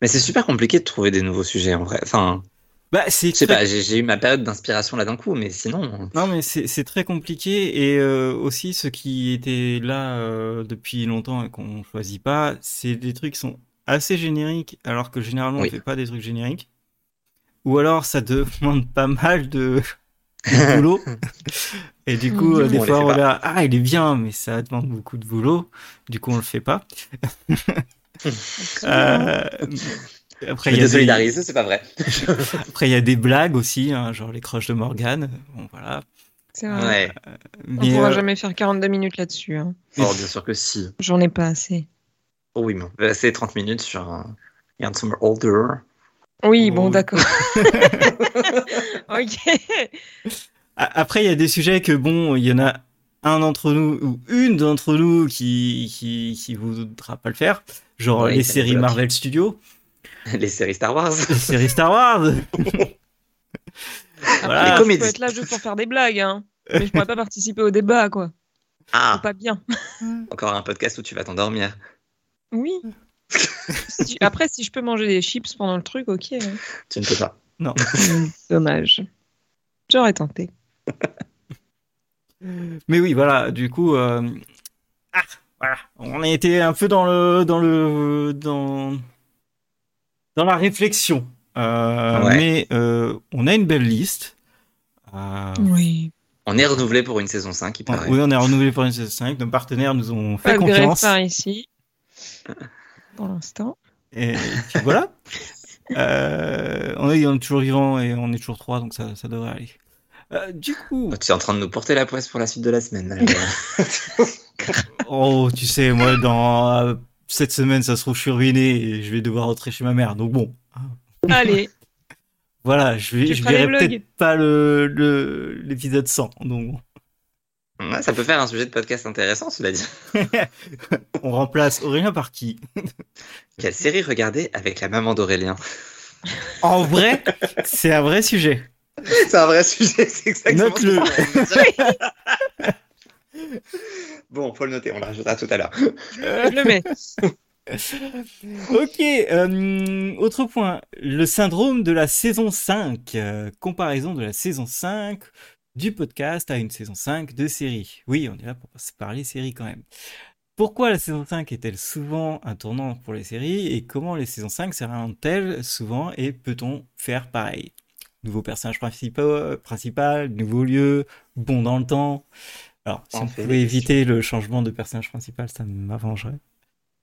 Mais c'est super compliqué de trouver des nouveaux sujets en vrai. Enfin, bah, c'est pas, j'ai eu ma période d'inspiration là d'un coup, mais sinon. Non, mais c'est très compliqué et euh, aussi ceux qui étaient là depuis longtemps et qu'on choisit pas, c'est des trucs qui sont assez génériques, alors que généralement on fait pas des trucs génériques. Ou alors ça demande *laughs* pas mal de, boulot. *laughs* Et du coup, euh, des fois, on regarde, ah, il est bien, mais ça demande beaucoup de boulot. Du coup, on le fait pas. *laughs* euh, après, il y a des... c'est pas vrai. *laughs* après, il y a des blagues aussi, hein, genre les croches de Morgane. Bon, voilà. C'est vrai. Euh, on ne pourra euh, jamais faire 42 minutes là-dessus. Hein. Oh, bien sûr que si. J'en ai pas assez. Oh oui, mais c'est 30 minutes sur un Handsome Older. Oui, bon, d'accord. *laughs* *laughs* ok. Après, il y a des sujets que, bon, il y en a un d'entre nous ou une d'entre nous qui, qui, qui voudra pas le faire. Genre les séries Marvel Studios. Les séries Star Wars. Les séries Star Wars. voilà. Les comédies. Je peux être là juste pour faire des blagues, hein. Mais je pourrais pas participer au débat, quoi. Ah. Pas bien. *laughs* Encore un podcast où tu vas t'endormir. Oui. Après, si je peux manger des chips pendant le truc, ok. Hein. Tu ne peux pas. Non. *laughs* Dommage. J'aurais tenté. Mais oui, voilà, du coup, euh, ah, voilà, on a été un peu dans le, dans le, dans, dans la réflexion. Euh, mais euh, on a une belle liste. oui. On est renouvelé pour une saison 5, il paraît. Oui, on est renouvelé pour une saison 5. Nos partenaires nous ont fait confiance. Pas ici, pour l'instant. Et, voilà. *laughs* on, est, on, est, toujours vivant et on est toujours trois, donc ça, ça devrait aller. Euh, du coup. Tu es en train de nous porter la poisse pour la suite de la semaine. *laughs* *laughs* oh, tu sais, moi, dans euh, cette semaine, ça se trouve, je suis ruiné et je vais devoir rentrer chez ma mère. Donc bon. Allez. *laughs* voilà, je vais, je verrai peut-être pas le, l'épisode 100. Donc ça peut faire un sujet de podcast intéressant, cela dit. *laughs* On remplace Aurélien par qui? *laughs* Quelle série regarder avec la maman d'Aurélien? En vrai, c'est un vrai sujet. C'est un vrai sujet, c'est exactement Note-le. Bon, faut le noter, on le rajoutera tout à l'heure. je le mets. *laughs* ok, euh, autre point, le syndrome de la saison 5, euh, comparaison de la saison 5 du podcast à une saison 5 de série. Oui, on est là pour parler série quand même. pourquoi la saison 5 est-elle souvent un tournant pour les séries et comment les saisons 5 se elles souvent et peut-on faire pareil? Nouveau personnage principal, principal, nouveau lieu, bon dans le temps. Alors, si on, pouvait éviter le changement de personnage principal, ça m'arrangerait.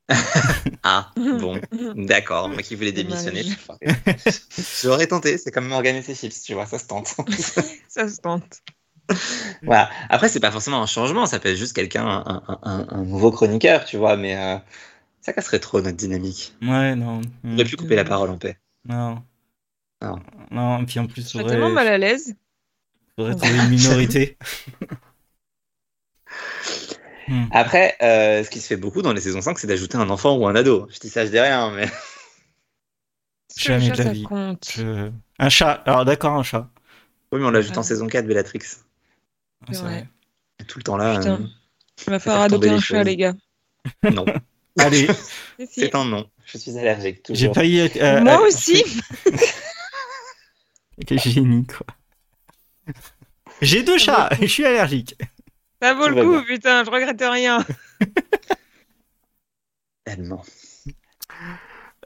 *laughs* ah, bon, *laughs* d'accord. Moi qui voulais démissionner, *laughs* j'aurais tenté. C'est comme organiser ses chips, tu vois, ça se tente. ça se tente. Voilà. Après, c'est pas forcément un changement, ça peut être juste quelqu'un, un, nouveau chroniqueur, tu vois, mais euh, ça casserait trop notre dynamique. Ouais, non. On aurait pu couper la parole en paix. Non. Non. Non, puis en plus, je serais tellement mal à l'aise. Faudrait trouver une minorité. Hmm. Après, euh, ce qui se fait beaucoup dans les saisons 5, c'est d'ajouter un enfant ou un ado. Je dis ça, je dis rien, mais. *laughs* Jamais de la vie. Un chat. Alors d'accord, un chat. Oui, mais on l'ajoute en saison 4, Bellatrix. Ah, c'est vrai. Tout le temps là. Putain. Euh, On va faire adopter un chat, les gars. *laughs* Non. *laughs* Allez. c'est un non. Je suis allergique. J'ai failli. Euh, Moi aussi. Quel génie, quoi. J'ai deux chats, je suis allergique. Ça vaut le coup, putain, je regrette rien. *laughs* Tellement.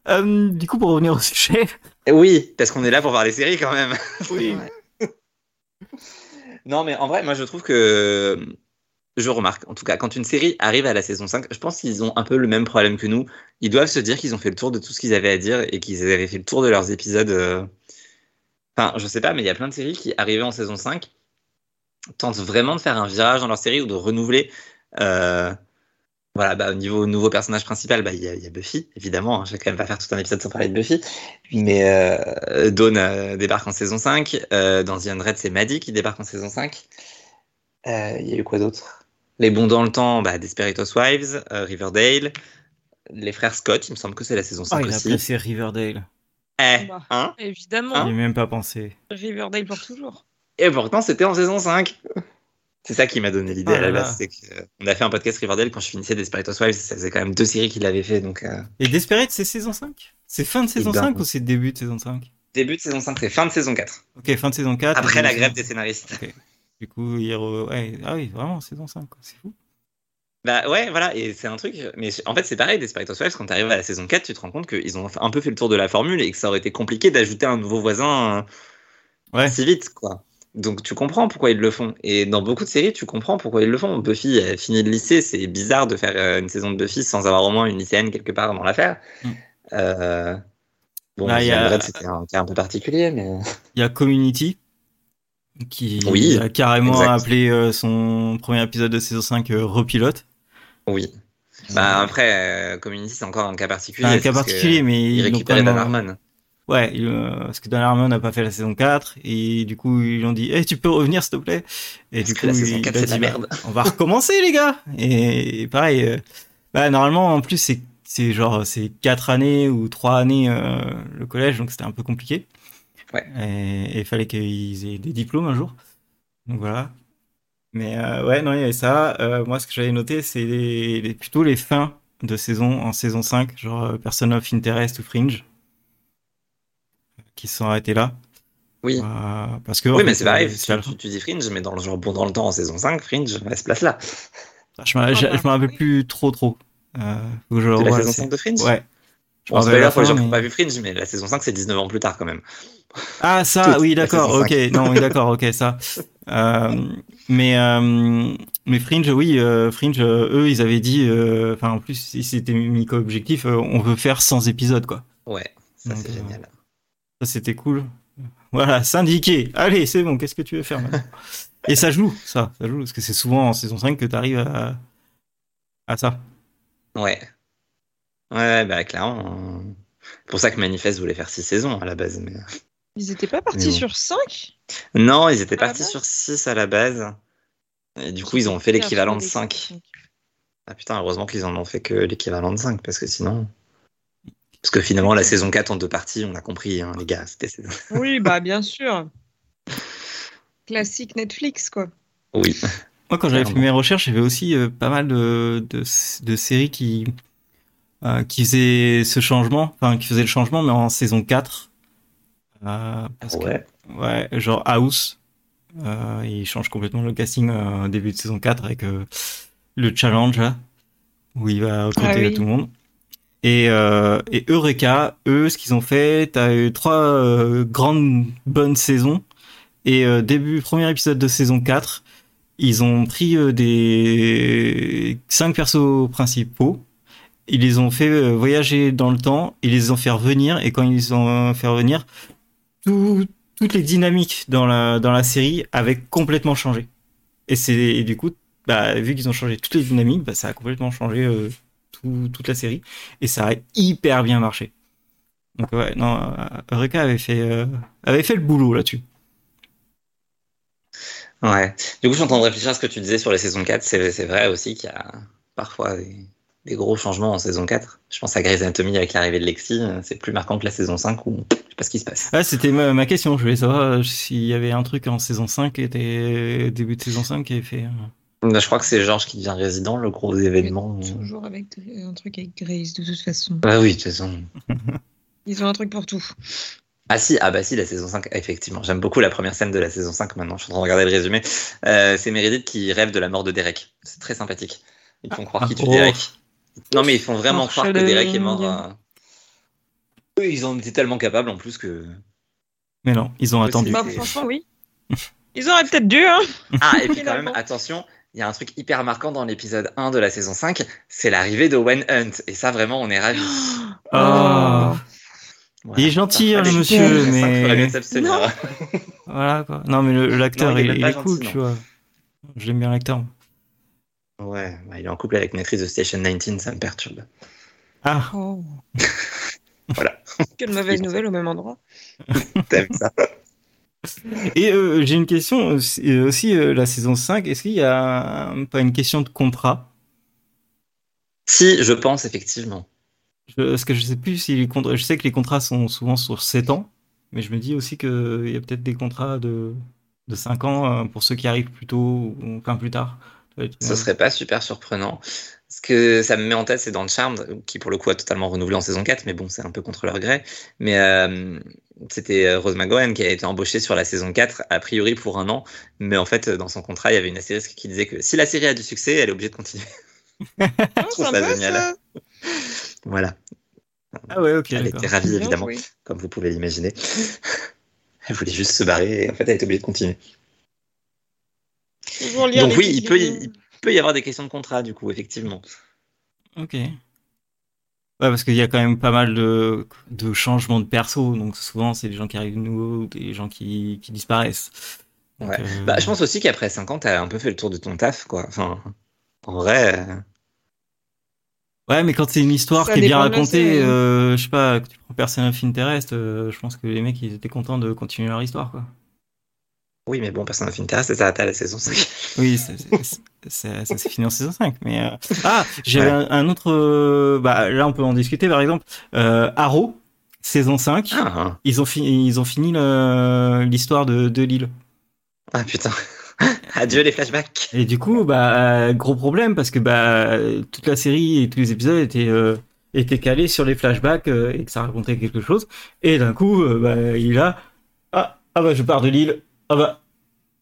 Euh, du coup, pour revenir au sujet. Eh oui, parce qu'on est là pour voir les séries quand même. Oui. *laughs* non, mais en vrai, moi je trouve que. Je remarque, en tout cas, quand une série arrive à la saison 5, je pense qu'ils ont un peu le même problème que nous. Ils doivent se dire qu'ils ont fait le tour de tout ce qu'ils avaient à dire et qu'ils avaient fait le tour de leurs épisodes. Euh. Enfin, je sais pas, mais il y a plein de séries qui, arrivaient en saison 5, tentent vraiment de faire un virage dans leur série ou de renouveler. Euh, voilà, bah, au niveau nouveau personnage principal, bah, il y, a, y, a Buffy, évidemment. Hein, je vais quand même pas faire tout un épisode sans parler de Buffy. Mais euh, Dawn euh, débarque en saison 5. Euh, dans The Red, c'est Maddie qui débarque en saison 5. Euh, il y a eu quoi d'autre? Les bons dans le temps, bah, Desperados Wives, Riverdale. Les frères Scott, il me semble que c'est la saison 5 oh, il aussi. c'est Riverdale. Eh, bah, hein? Évidemment. J'ai même pas pensé. Riverdale pour toujours. Et pourtant, c'était en saison 5. C'est ça qui m'a donné l'idée à la ah base. C'est qu'on a fait un podcast Riverdale quand je finissais Desperate Housewives. Ça faisait quand même deux séries qu'il avait fait. Donc, euh... Et Desperate, c'est saison 5 C'est fin de saison 5 ou c'est début de saison 5 Début de saison 5, c'est fin de saison 4. Ok, fin de saison 4. Après la grève des scénaristes. Du coup, il ouais. ah oui, vraiment, saison 5, c'est fou. Bah ouais, voilà, et c'est un truc. Mais en fait, c'est pareil, Desperate Housewives, quand tu arrives à la saison 4, tu te rends compte qu'ils ont un peu fait le tour de la formule et que ça aurait été compliqué d'ajouter un nouveau voisin ouais. si vite, quoi. Donc tu comprends pourquoi ils le font. Et dans beaucoup de séries, tu comprends pourquoi ils le font. Buffy a fini le lycée, c'est bizarre de faire euh, une saison de Buffy sans avoir au moins une lycéenne quelque part dans l'affaire. Mm. Euh... Bon, bah, a... c'était un cas un peu particulier, mais... Il y a Community, qui oui, a carrément appelé euh, son premier épisode de saison 5 euh, Repilote. Oui. Bah après, Community, c'est encore un cas particulier. Un cas particulier, mais... Il récupérait Dan Harmon. Ouais, euh, parce que Dan Harmon n'a pas fait la saison 4 et du coup ils ont dit "Eh, tu peux revenir s'il te plaît." Et du coup la saison 4 c'est la merde. On va recommencer les gars. Et, pareil euh, bah normalement en plus c'est c'est genre c'est 4 années ou 3 années euh, le collège donc c'était un peu compliqué. Ouais. Et il fallait qu'ils aient des diplômes un jour. Donc voilà. Mais ouais, non, il y avait ça. Moi, ce que j'avais noté, c'est les, les, plutôt les fins de saison en saison 5, genre Person of Interest ou Fringe qui se sont arrêtés là. Oui. Euh, parce que, oui, mais c'est pareil, tu, tu, dis Fringe, mais dans le genre bon dans le temps en saison 5, Fringe elle se place là. Je me rappelle plus trop trop. Euh, faut que je de la saison 5 de Fringe Ouais. Je pense pas pour les gens qui n'ont pas vu Fringe, mais la saison 5 c'est 19 ans plus tard quand même. Ah ça, oui d'accord, ok, non oui d'accord, ok ça. *laughs* Euh, mais euh, mais Fringe, oui, euh, Fringe, euh, eux ils avaient dit, euh, enfin en plus ils s'étaient mis comme objectif, on veut faire 100 épisodes quoi. Ouais, ça c'est génial. Ça, c'était cool. Voilà, syndiqué. Allez, c'est bon, qu'est-ce que tu veux faire maintenant? Et ça joue, ça, ça joue, parce que c'est souvent en saison 5 que tu arrives à... à ça. Ouais. Ouais, bah clairement. C'est pour ça que Manifest voulait faire 6 saisons à la base. Mais... Ils étaient pas partis sur 5 Non, ils étaient partis sur 6 à la base. Et du coup, ils ont fait l'équivalent de 5. Ah putain, heureusement qu'ils en ont fait que l'équivalent de 5, parce que sinon. Parce que finalement, la saison 4 en deux parties, on a compris, hein, les gars. *laughs* oui, bah bien sûr. Classique Netflix, quoi. Oui. Moi, quand j'avais fait mes recherches, j'avais aussi euh, pas mal de, de, de séries qui, euh, qui faisaient ce changement, enfin, qui faisaient le changement, mais en saison 4. Euh, parce ouais. Que, ouais, genre House. Euh, il change complètement le casting au début de saison 4 avec le challenge, là. où il va recruter Ah oui. tout le monde. Et, euh, et Eureka, eux, ce qu'ils ont fait, t'as eu trois euh, grandes bonnes saisons. Et euh, début, premier épisode de saison 4, ils ont pris des cinq persos principaux. Ils les ont fait voyager dans le temps, ils les ont fait revenir, et quand ils les ont fait revenir, tout- toutes les dynamiques dans la, dans la série avaient complètement changé. Et c'est du coup, bah, vu qu'ils ont changé toutes les dynamiques, bah, ça a complètement changé tout- toute la série. Et ça a hyper bien marché. Donc ouais, non, euh, Eureka avait fait, euh, avait fait le boulot là-dessus. Ouais. Du coup, je suis en train de réfléchir à ce que tu disais sur les saisons 4. C'est c'est vrai aussi qu'il y a parfois des, des gros changements en saison 4. Je pense à Grey's Anatomy avec l'arrivée de Lexi. C'est plus marquant que la saison 5 où je sais pas ce qui se passe. Ah, c'était ma, ma question. Je voulais savoir euh, s'il y avait un truc en saison 5 qui était début de saison 5 qui avait fait. Euh, Je crois que c'est Georges qui devient résident, le gros événement. Toujours avec un truc avec Grace, de toute façon. Bah oui, de toute façon. *laughs* Ils ont un truc pour tout. Ah si, ah bah si, la saison 5, effectivement. J'aime beaucoup la première scène de la saison 5 maintenant. Je suis en train de regarder le résumé. Euh, c'est Meredith qui rêve de la mort de Derek. C'est très sympathique. Ils font croire qu'il tue oh. Derek. Non mais ils font vraiment croire que Derek est mort. Euh, Eux, ils en étaient tellement capables en plus que... Mais non, ils ont attendu. Bah, franchement, oui. Ils auraient peut-être dû, hein. Ah, et *laughs* puis quand même, Finalement. attention, il y a un truc hyper marquant dans l'épisode 1 de la saison 5, c'est l'arrivée de Wen Hunt. Et ça, vraiment, on est ravis. *gasps* Ah. Voilà. Il est gentil, hein, le monsieur, saisons 5, faudrait mais. Non. *laughs* voilà quoi. Non, mais l'acteur, il est il, même il pas est cool, gentil, tu vois. J'aime bien l'acteur. Ouais, bah, il est en couple avec une actrice de Station 19, ça me perturbe. Ah, Oh. *laughs* Voilà. *laughs* Quelle mauvaise nouvelle au même endroit. T'aimes ça et euh, j'ai une question aussi, euh, aussi, euh, la saison 5. Est-ce qu'il y a pas une question de contrat? Si, je pense, effectivement. Je- Parce que je sais plus si les contrats. Je sais que les contrats sont souvent sur 7 ans, mais je me dis aussi qu'il y a peut-être des contrats de, de 5 ans pour ceux qui arrivent plus tôt ou enfin plus tard. Ça Ce serait pas super surprenant. Ce que ça me met en tête, c'est dans Charmed, qui pour le coup a totalement renouvelé en saison 4, mais bon, c'est un peu contre leur gré. Mais euh, c'était euh, Rose McGowan qui a été embauchée sur la saison 4, a priori pour un an. Mais en fait, dans son contrat, il y avait une astérisque qui disait que si la série a du succès, elle est obligée de continuer. *laughs* Oh, trouve ça sympa, génial. ça. Ah Voilà. ouais, ok. Elle était ravie, évidemment, comme vous pouvez l'imaginer. *laughs* Elle voulait juste se barrer et en fait, elle était obligée de continuer. Toujours lire Donc les oui, il peut, y, il peut y avoir des questions de contrat, du coup, effectivement. Ok. Ouais, parce qu'il y a quand même pas mal de, de changements de perso, donc souvent c'est des gens qui arrivent nouveaux, ou des gens qui, qui disparaissent. Donc, Ouais. euh, Bah, je pense aussi qu'après 5 ans, t'as un peu fait le tour de ton taf, quoi. Enfin, en vrai, euh, Ouais, mais quand c'est une histoire Ça qui est bien racontée, euh, je sais pas, que tu prends Person of Interest, euh, je pense que les mecs ils étaient contents de continuer leur histoire, quoi. Oui, mais bon, personne n'a fait Terrace, ça à la saison 5. Oui, c'est- c'est- c'est- ça s'est fini en saison 5. Mais euh, ah, j'avais Ouais. un, un autre. euh, Bah là, on peut en discuter. Par exemple, euh, Arrow, saison 5. Ah, hein. Ils ont fini, ils ont fini l'histoire de, de l'île. ah putain. *laughs* Adieu les flashbacks. Et du coup, bah gros problème parce que bah toute la série et tous les épisodes étaient euh, étaient calés sur les flashbacks euh, et que ça racontait quelque chose. Et d'un coup, euh, bah il là. Ah ah bah je pars de l'île. Ah bah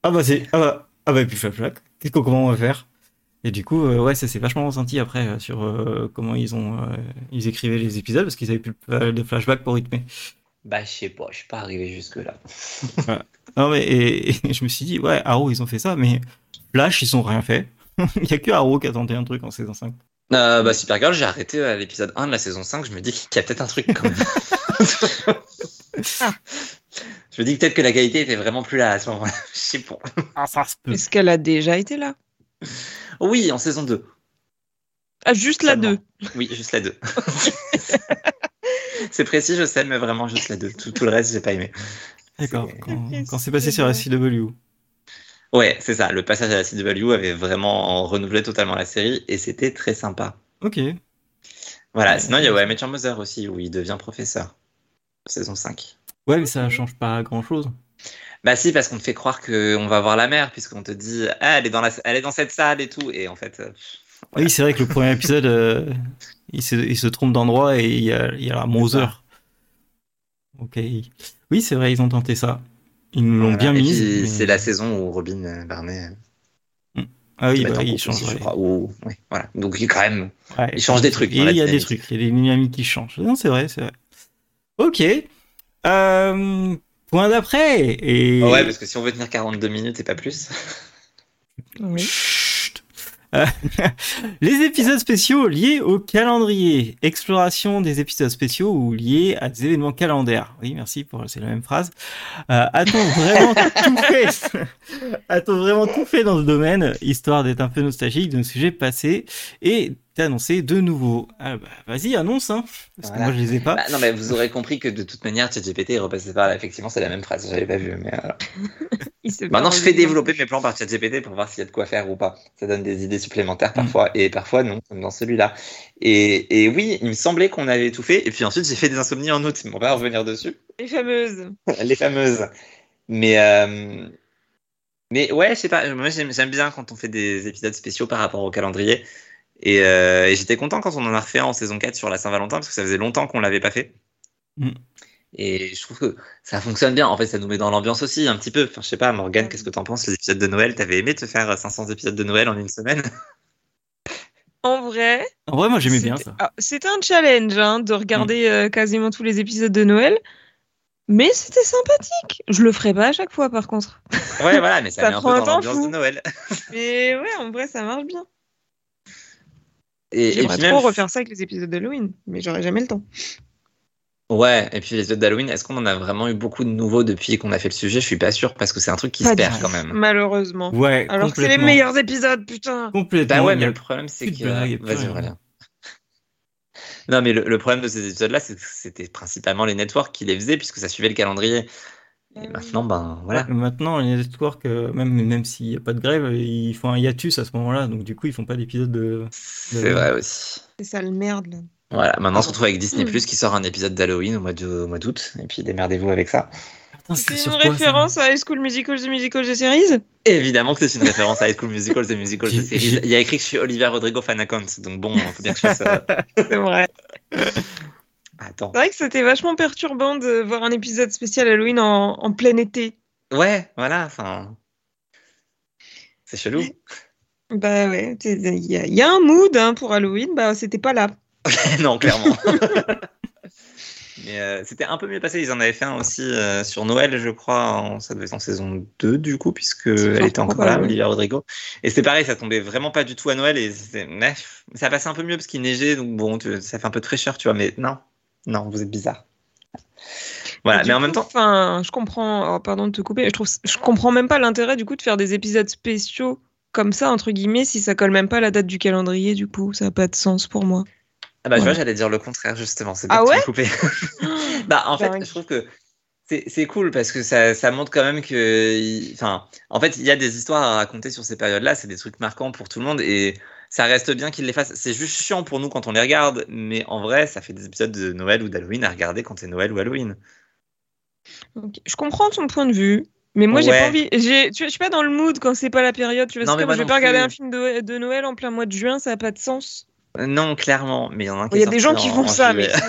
ah bah c'est ah bah ah bah et puis flashback. Qu'est-ce qu'on comment on va faire? Et du coup, euh, ouais, ça s'est vachement ressenti après euh, sur euh, comment ils ont euh, ils écrivaient les épisodes parce qu'ils avaient plus euh, de flashbacks pour rythmer. Bah, je sais pas, je suis pas arrivé jusque-là. *laughs* Non mais et, et *laughs* je me suis dit ouais Arrow ils ont fait ça mais Flash ils ont rien fait. *laughs* Il y a que Arrow qui a tenté un truc en saison 5. Euh, bah, Supergirl, j'ai arrêté à l'épisode 1 de la saison 5. Je me dis qu'il y a peut-être un truc quand même. Je me dis peut-être que la qualité était vraiment plus là à ce moment-là. *laughs* Je sais pas. Ah ça se peut. Est-ce qu'elle a déjà été là? Oui, en saison 2. Ah, juste la Seulement. 2. Oui, juste la 2. *laughs* c'est précis, je sais, mais vraiment juste la 2. Tout, tout le reste, j'ai pas aimé. D'accord. Quand, quand c'est passé sur la CW. Ouais, c'est ça. Le passage à la CW avait vraiment renouvelé totalement la série et c'était très sympa. Ok. Voilà, sinon il y a Your Mother aussi où il devient professeur. Saison 5. Ouais mais ça change pas grand chose. Bah si, parce qu'on te fait croire qu'on va voir la mère, puisqu'on te dit ah, elle, est dans la... elle est dans cette salle et tout. Et en fait, euh, Voilà. Oui c'est vrai que le premier épisode euh, il, se, il se trompe d'endroit et il y a, il y a la Moser. Ok. Oui c'est vrai ils ont tenté ça. Ils nous l'ont voilà. bien Et mise. mais- c'est la saison où Robin euh, Barney. euh, Ah oui, bah, il change. aussi, je ouais. crois. Ou- voilà. Donc il quand même. Ouais. Il change des trucs Il y a des trucs, il y a des dynamiques qui changent. Non, c'est vrai, c'est vrai. Ok. Euh, point d'après. Et... Ouais, parce que si on veut tenir 42 minutes et pas plus. Oui. Chut. Euh, *laughs* les épisodes spéciaux liés au calendrier. Exploration des épisodes spéciaux ou liés à des événements calendaires. Oui, merci pour, c'est la même phrase. Euh, a-t-on *laughs* vraiment tout fait? A-t-on vraiment tout fait dans ce domaine, histoire d'être un peu nostalgique de nos sujets passés et d'annoncer de nouveau? Ah, bah, vas-y, annonce, hein. Parce Voilà. que moi, je les ai pas. Bah, non, mais vous aurez compris que de toute manière, ChatGPT est repassé par là. Effectivement, c'est la même phrase. J'avais pas vu. Mais *laughs* maintenant, je fais développer mes plans par ChatGPT pour voir s'il y a de quoi faire ou pas. Ça donne des idées Mm. supplémentaires parfois et parfois non, comme dans celui-là. Et, et oui, il me semblait qu'on avait tout fait. Et puis ensuite, j'ai fait des insomnies en août. On va revenir dessus. Les fameuses. *laughs* les fameuses. Mais, euh, mais ouais, je sais pas. Moi, j'aime j'aime bien quand on fait des épisodes spéciaux par rapport au calendrier. Et, euh, et j'étais content quand on en a refait un en saison 4 sur la Saint-Valentin parce que ça faisait longtemps qu'on l'avait pas fait. Mm. Et je trouve que ça fonctionne bien. En fait, ça nous met dans l'ambiance aussi un petit peu. Enfin, je sais pas, Morgane, qu'est-ce que t'en penses Les épisodes de Noël, t'avais aimé te faire 500 épisodes de Noël en une semaine? *laughs* En vrai, En vrai, moi, j'aimais bien ça. ah, C'était un challenge hein, de regarder euh, quasiment tous les épisodes de Noël. Mais c'était sympathique. Je le ferai pas à chaque fois, par contre. Ouais, voilà, mais ça, *laughs* Ça met un peu prend un dans temps l'ambiance de Noël. *laughs* Mais ouais, en vrai, ça marche bien. Et, et J'aimerais puis trop même, refaire ça avec les épisodes d'Halloween, mais j'aurais jamais le temps. Ouais, et puis les épisodes d'Halloween, est-ce qu'on en a vraiment eu beaucoup de nouveaux depuis qu'on a fait le sujet? Je suis pas sûr parce que c'est un truc qui Pas se perd quand même. Malheureusement. Ouais, Alors que c'est les meilleurs épisodes, putain. Complètement. Bah ouais, mais le problème c'est que. plus Vas-y. Aurélien. Non, mais le, le problème de ces épisodes-là, c'est que c'était principalement les networks qui les faisaient puisque ça suivait le calendrier. Et Ah maintenant, ben voilà. Ouais, maintenant, les networks, même, même s'il n'y a pas de grève, ils font un hiatus à ce moment-là. Donc, du coup, ils font pas d'épisode de. C'est vrai aussi. C'est ça le merde, là. Voilà, maintenant on se retrouve avec Disney Mm. Plus qui sort un épisode d'Halloween au mois de- au mois d'août. Et puis démerdez-vous avec ça. C'est une quoi, ça référence à High School Musical, The Musical, The Series? Évidemment que c'est une référence à High School Musical, The Musical, The Series. Il y a écrit que je suis Olivia Rodrigo fan account. Donc bon, faut bien que je fasse. euh, *laughs* C'est vrai. *laughs* Attends. C'est vrai que c'était vachement perturbant de voir un épisode spécial Halloween en, en plein été. Ouais, voilà, enfin. C'est chelou. Bah ouais, il y, a- il y a un mood hein, pour Halloween, bah c'était pas là. *laughs* non, clairement. *laughs* *laughs* Mais euh, c'était un peu mieux passé. Ils en avaient fait un aussi euh, sur Noël, je crois. en- ça devait être en saison 2, du coup, puisque C'est elle fort était encore là. Olivia Rodrigo. Et c'était pareil, ça tombait vraiment pas du tout à Noël. Et mais ça passait un peu mieux parce qu'il neigeait. Donc bon, tu- ça fait un peu de fraîcheur, tu vois. Mais non, non, vous êtes bizarre. Voilà, mais en même coup, temps, Enfin, je comprends, oh, pardon de te couper, je trouve, je comprends même pas l'intérêt du coup de faire des épisodes spéciaux comme ça, entre guillemets, si ça colle même pas à la date du calendrier, du coup, ça n'a pas de sens pour moi. ah bah, tu vois, Ouais. j'allais dire le contraire, justement. C'est Ah ouais coupé. *laughs* Bah, en fait, Dingue. je trouve que c'est cool parce que ça, ça montre quand même que. Enfin, en fait, il y a des histoires à raconter sur ces périodes-là, c'est des trucs marquants pour tout le monde et ça reste bien qu'ils les fassent. C'est juste chiant pour nous quand on les regarde, mais en vrai, ça fait des épisodes de Noël ou d'Halloween à regarder quand c'est Noël ou Halloween. Ok. Je comprends ton point de vue, mais moi j'ai pas envie. j'ai- Tu je suis pas dans le mood quand c'est pas la période. Tu vois, Non, mais comme je vais pas regarder un film de, de Noël en plein mois de juin, ça a pas de sens. Non, clairement, mais il y en a un qui Il y a des gens qui font ça, mais. *laughs*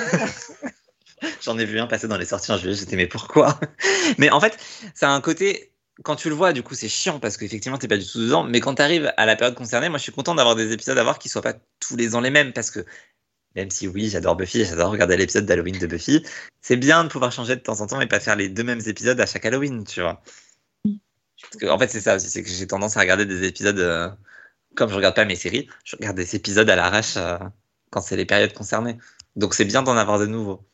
*laughs* J'en ai vu un passer dans les sorties en juillet, j'étais mais pourquoi? Mais en fait, ça a un côté, quand tu le vois, du coup, c'est chiant parce qu'effectivement, t'es pas du tout dedans. Mais quand tu arrives à la période concernée, moi, je suis content d'avoir des épisodes à voir qui soient pas tous les ans les mêmes parce que même si oui, j'adore Buffy, j'adore regarder l'épisode d'Halloween de Buffy, c'est bien de pouvoir changer de temps en temps et pas faire les deux mêmes épisodes à chaque Halloween, tu vois. Parce que, en fait, c'est ça aussi, c'est que j'ai tendance à regarder des épisodes, euh, comme je regarde pas mes séries, je regarde des épisodes à l'arrache euh, quand c'est les périodes concernées. Donc c'est bien d'en avoir de nouveaux.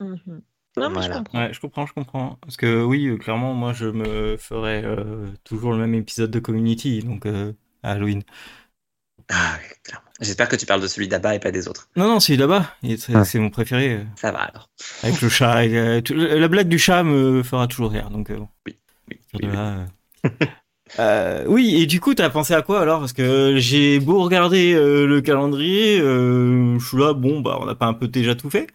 Mhm. Non, mais Voilà. je comprends. Ouais, je comprends, je comprends. Parce que oui, euh, clairement, moi, je me ferais euh, toujours le même épisode de Community, donc euh, à Halloween. Ah, clairement. J'espère que tu parles de celui d'Abba et pas des autres. Non, non, celui là-bas, et c'est Ouais. mon préféré. euh, Ça va alors. Avec le chat. et, euh, la blague du chat me fera toujours rire, donc euh, bon. Oui, oui, là, euh. Euh, oui, et du coup, t'as pensé à quoi alors? Parce que j'ai beau regarder euh, le calendrier, euh, je suis là, bon, bah, on n'a pas un peu déjà tout fait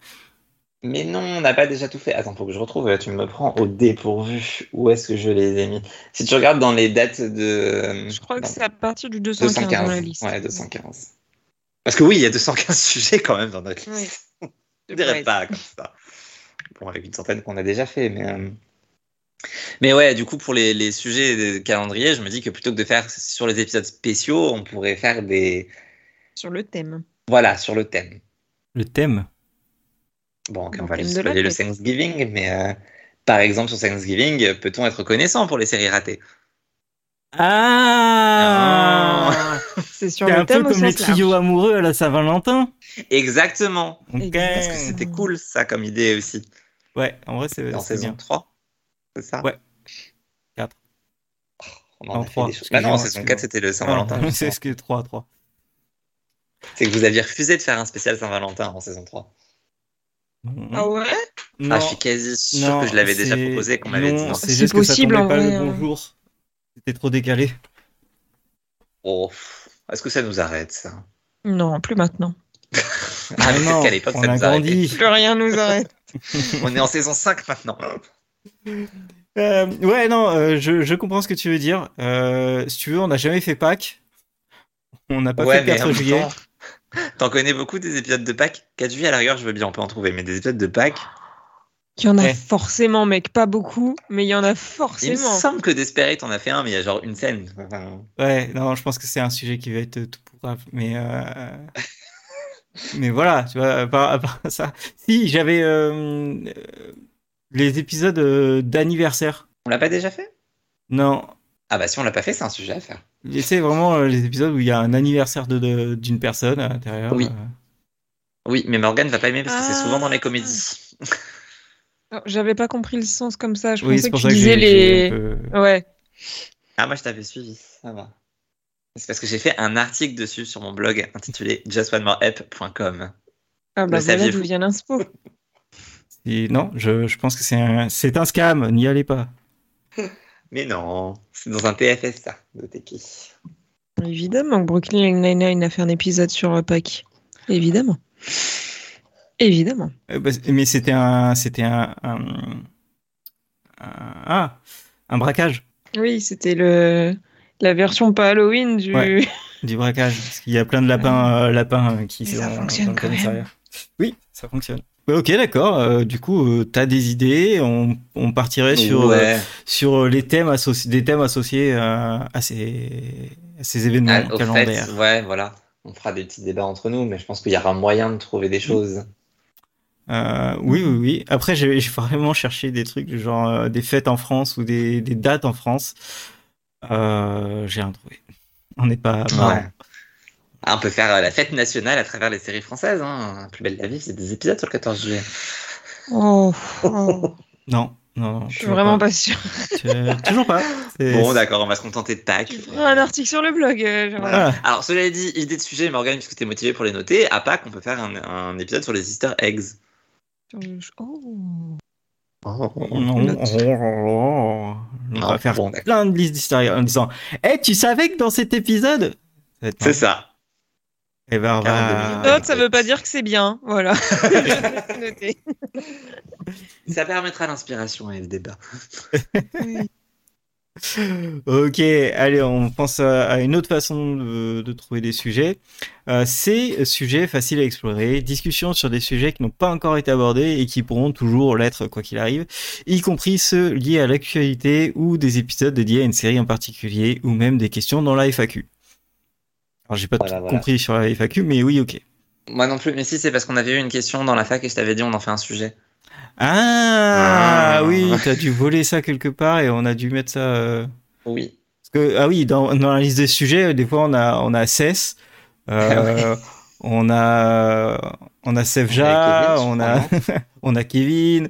Mais non, on n'a pas déjà tout fait. Attends, faut que je retrouve. Tu me prends au dépourvu. Où est-ce que je les ai mis? Si tu regardes dans les dates de. Je crois que c'est à partir du 215, dans 215. la liste. Ouais, 215. Parce que oui, il y a 215 *laughs* sujets quand même dans notre Oui. liste. Je dirais pas comme ça. Bon, avec une centaine qu'on a déjà fait, mais. euh, Mais ouais, du coup, pour les, les sujets de calendrier, je me dis que plutôt que de faire sur les épisodes spéciaux, on pourrait faire des. Sur le thème. Voilà, sur le thème. Le thème. Bon, ok, Le on va juste le. Thanksgiving, mais euh, par exemple, sur Thanksgiving, peut-on être reconnaissant pour les séries ratées? Ah C'est sur le un peu thème au comme les sens large. trios amoureux à la Saint-Valentin. Exactement Ok. Exact. Parce que c'était cool, ça, comme idée aussi. Ouais, en vrai, c'est En c'est saison bien. 3, c'est ça? Ouais. Quatre. On en Non, a fait trois, des choses. Bah non, en saison excuse-moi, 4, c'était le Saint-Valentin. Ah, *laughs* c'est ce que 3 3. C'est que vous aviez refusé de faire un spécial Saint-Valentin en saison 3. Ah ouais? Non, Ah, je suis quasi sûr non, que je l'avais déjà proposé, qu'on m'avait dit non, c'est juste possible, que ça tombait pas vrai, le hein. bonjour. C'était trop décalé. Oh, est-ce que ça nous arrête, ça? Non, plus maintenant. *laughs* Ah, Mais peut-être non, qu'à l'époque, on ça a nous grandi. Plus rien nous arrête. *laughs* On est en saison 5 maintenant. Euh, ouais, non, euh, je, je comprends ce que tu veux dire. Euh, si tu veux, on n'a jamais fait Pâques. On n'a pas ouais, fait le en 4 même juillet. temps, T'en connais beaucoup des épisodes de Pâques? 4 juillet, à la rigueur, je veux bien, on peut en trouver, mais des épisodes de Pâques? Il y en a Ouais. forcément, mec. Pas beaucoup, mais il y en a Il me forcément. semble que Desperate en a fait un, mais il y a genre une scène. Enfin, Ouais, non, je pense que c'est un sujet qui va être tout pour grave. Mais, euh, mais voilà, tu vois, à part, à part ça. Si, j'avais euh, euh, les épisodes d'anniversaire. on l'a pas déjà fait? Non, Ah bah si on l'a pas fait, c'est un sujet à faire. c'est vraiment euh, les épisodes où il y a un anniversaire de- de- d'une personne à l'intérieur. Oui. euh. Oui, mais Morgan va pas aimer parce que c'est Ah. souvent dans les comédies. Non, J'avais pas compris le sens comme ça. Je Oui, pensais c'est que pour tu ça que disais les. un peu- Ouais. Ah, moi je t'avais suivi, ça va. C'est parce que j'ai fait un article dessus sur mon blog intitulé *laughs* justonemoreapp.com. Ah bah voilà d'où vient l'inspo. Et non, je, je pense que c'est un, c'est un scam, n'y allez pas. *laughs* Mais non, c'est dans un TFS ça, de Teki. Évidemment que Brooklyn Nine-Nine a fait un épisode sur euh, Pâques. Évidemment. Évidemment. Euh, bah, mais c'était un, c'était un, un, un- ah, un braquage, Oui, c'était le la version pas Halloween du. Ouais. *laughs* du braquage, parce qu'il y a plein de lapins, euh, lapins qui Mais sont ça fonctionne dans quand même. Oui, ça fonctionne. Ok, d'accord. euh, du coup, euh, t'as des idées. On, on partirait sur euh, sur les thèmes associés, des thèmes associés euh, à ces à ces événements Ah, calendaires. fait, ouais, voilà. On fera des petits débats entre nous, mais je pense qu'il y aura moyen de trouver des choses. Euh, oui, oui, oui. Après, j'ai vraiment cherché des trucs genre des fêtes en France ou des, des dates en France. J'ai rien trouvé. On n'est pas. Ouais. Ah, on peut faire euh, la fête nationale à travers les séries françaises. Hein. Plus belle la vie, c'est des épisodes sur le 14 juillet. Oh, oh. *laughs* Non, non, non. Je suis vraiment pas sûre. pas. Toujours pas. Bon, d'accord, on va se contenter de Pâques. Tu feras un article sur le blog. euh. Voilà. Voilà. Alors, cela dit, idée de sujet, Morgan, puisque tu es motivé pour les noter, à Pâques, on peut faire un, un épisode sur les Easter eggs. Oh. Non, oh, oh, oh. On Non, va faire bon, plein de listes d'histoires en disant Eh, tu savais que dans cet épisode. C'est ça. Eh ben, on va- 42 minutes. Note, ça veut pas dire que c'est bien. Voilà. *laughs* Ça permettra l'inspiration et le débat. Ok, allez, on pense à, à une autre façon de, de trouver des sujets. Euh, c'est sujets faciles à explorer, discussions sur des sujets qui n'ont pas encore été abordés et qui pourront toujours l'être quoi qu'il arrive, y compris ceux liés à l'actualité ou des épisodes dédiés à une série en particulier ou même des questions dans la FAQ. Alors j'ai pas Voilà, tout voilà. compris sur la FAQ, mais oui, ok. Moi non plus, mais si, c'est parce qu'on avait eu une question dans la fac et je t'avais dit on en fait un sujet. Ah, Ah. oui, t'as dû voler ça quelque part et on a dû mettre ça. euh, Oui. Parce que, ah oui, dans, dans la liste des sujets, des fois, on a, on a Cess, euh, *laughs* on a, on a Sevja, On on a *laughs* on a Kevin.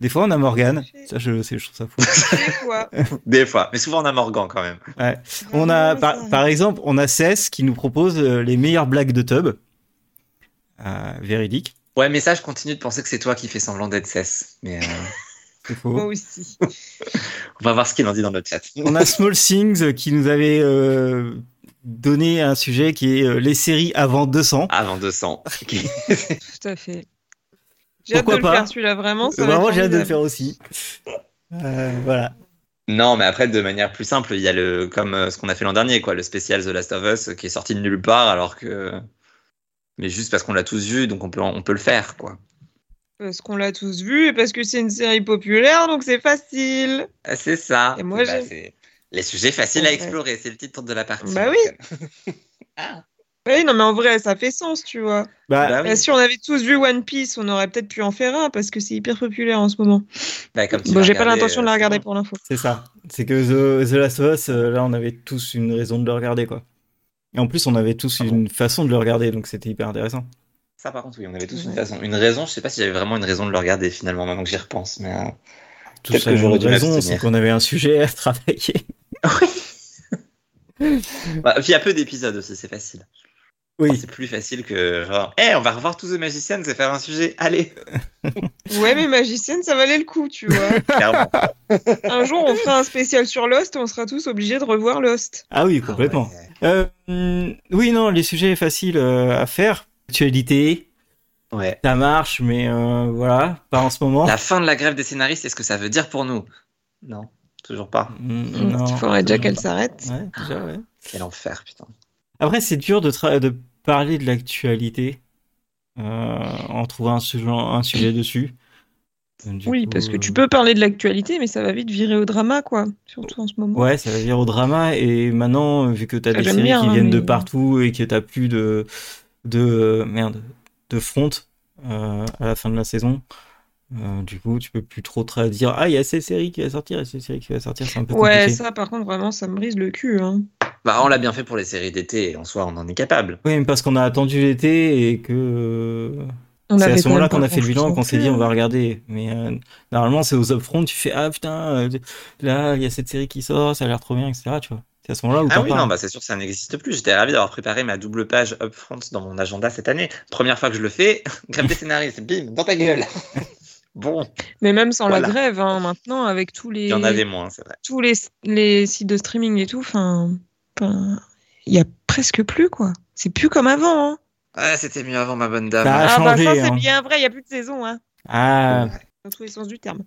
Des fois, on a Morgan. Ça, je, trouve ça fou. *laughs* C'est quoi *laughs* Des fois, mais souvent on a Morgan quand même. On a, par, exemple, on a Cess qui nous propose euh, les meilleures blagues de Tub. Euh, véridique. Ouais, mais ça, je continue de penser que c'est toi qui fais semblant d'être cesse. Mais euh, *laughs* C'est Moi faux. aussi. on va voir ce qu'il en dit dans notre chat. On a Small Things qui nous avait euh, donné un sujet qui est euh, les séries avant 200. Avant 200. Tout à fait. J'ai hâte Pourquoi de le pas faire celui-là, vraiment. ça Vraiment, j'ai hâte de le faire aussi. Euh, voilà. non, mais après, de manière plus simple, il y a le comme euh, ce qu'on a fait l'an dernier, quoi, le spécial The Last of Us qui est sorti de nulle part, alors que. Mais juste parce qu'on l'a tous vu, donc on peut, on peut le faire, quoi. Parce qu'on l'a tous vu et parce que c'est une série populaire, donc c'est facile. Ah, C'est ça. Et moi, Bah, les sujets faciles à explorer, c'est le titre de la partie. Bah oui. *laughs* ah, Oui, non, mais en vrai, ça fait sens, tu vois. Bah, bah oui. Bah, si on avait tous vu One Piece, on aurait peut-être pu en faire un parce que c'est hyper populaire en ce moment. Bah, comme tu Bon, j'ai pas l'intention de la euh, regarder pour l'info. c'est ça. C'est que The, The Last of Us, euh, là, on avait tous une raison de le regarder, quoi. Et en plus, on avait tous Ah bon une façon de le regarder, donc c'était hyper intéressant. Ça, par contre, oui, on avait tous une façon. Une raison, je sais pas si j'avais vraiment une raison de le regarder finalement, maintenant que j'y repense. Mais, euh, Tous que j'aurais dû raison, c'est qu'on avait un sujet à travailler. *laughs* bah, puis il y a peu d'épisodes aussi, c'est facile. Oui. C'est plus facile que genre, hé, on va revoir tous The Magicians et faire un sujet. Allez, *laughs* Ouais, mais magicienne, ça valait le coup, tu vois. *laughs* clairement. *laughs* un jour, on fera un spécial sur Lost et on sera tous obligés de revoir Lost. Ah oui, complètement. Ah Euh, oui, non, les sujets faciles euh, à faire. Actualité, ouais. Ça marche, mais euh, voilà, pas en ce moment. La fin de la grève des scénaristes, est-ce que ça veut dire pour nous? Non, toujours pas. Hum, Il non, faudrait déjà qu'elle s'arrête. Ouais, déjà, ouais. Quel enfer, putain. Après, c'est dur de, tra- de parler de l'actualité euh, en trouvant un sujet, un sujet dessus. Du Oui, coup, parce que tu euh, peux parler de l'actualité, mais ça va vite virer au drama, quoi. Surtout en ce moment. Ouais, ça va venir au drama. Et maintenant, vu que t'as Ah, des séries bien, qui hein, viennent de partout et que t'as plus de, de merde, de front euh, à la fin de la saison, euh, du coup, tu peux plus trop te dire ah il y a cette série qui va sortir et cette série qui va sortir, c'est un peu Ouais, compliqué. ça, par contre, vraiment, ça me brise le cul. Hein. Bah, on l'a bien fait pour les séries d'été, et en soi, on en est capable. Oui, mais parce qu'on a attendu l'été et que On c'est à ce moment-là qu'on a fait le bilan qu'on s'est dit on va regarder. Mais euh, normalement, c'est aux upfront, tu fais ah putain, euh, là il y a cette série qui sort, ça a l'air trop bien, etc. Tu vois. C'est à ce moment-là où Ah oui, parles. non, bah c'est sûr que ça n'existe plus. J'étais ravi d'avoir préparé ma double page upfront dans mon agenda cette année. Première fois que je le fais, *laughs* grève des scénaristes, bim, dans ta gueule. *laughs* bon, Mais même sans Voilà. la grève, hein, maintenant, avec tous les, il y en avait moins, c'est vrai. tous les, les sites de streaming et tout, enfin, il y a presque plus, quoi. C'est plus comme avant. Hein. Ah, c'était mieux avant, ma bonne dame. Ça a ah changé, bah ça, c'est hein. bien vrai, il n'y a plus de saison, hein, Ah, dans tous les sens du terme.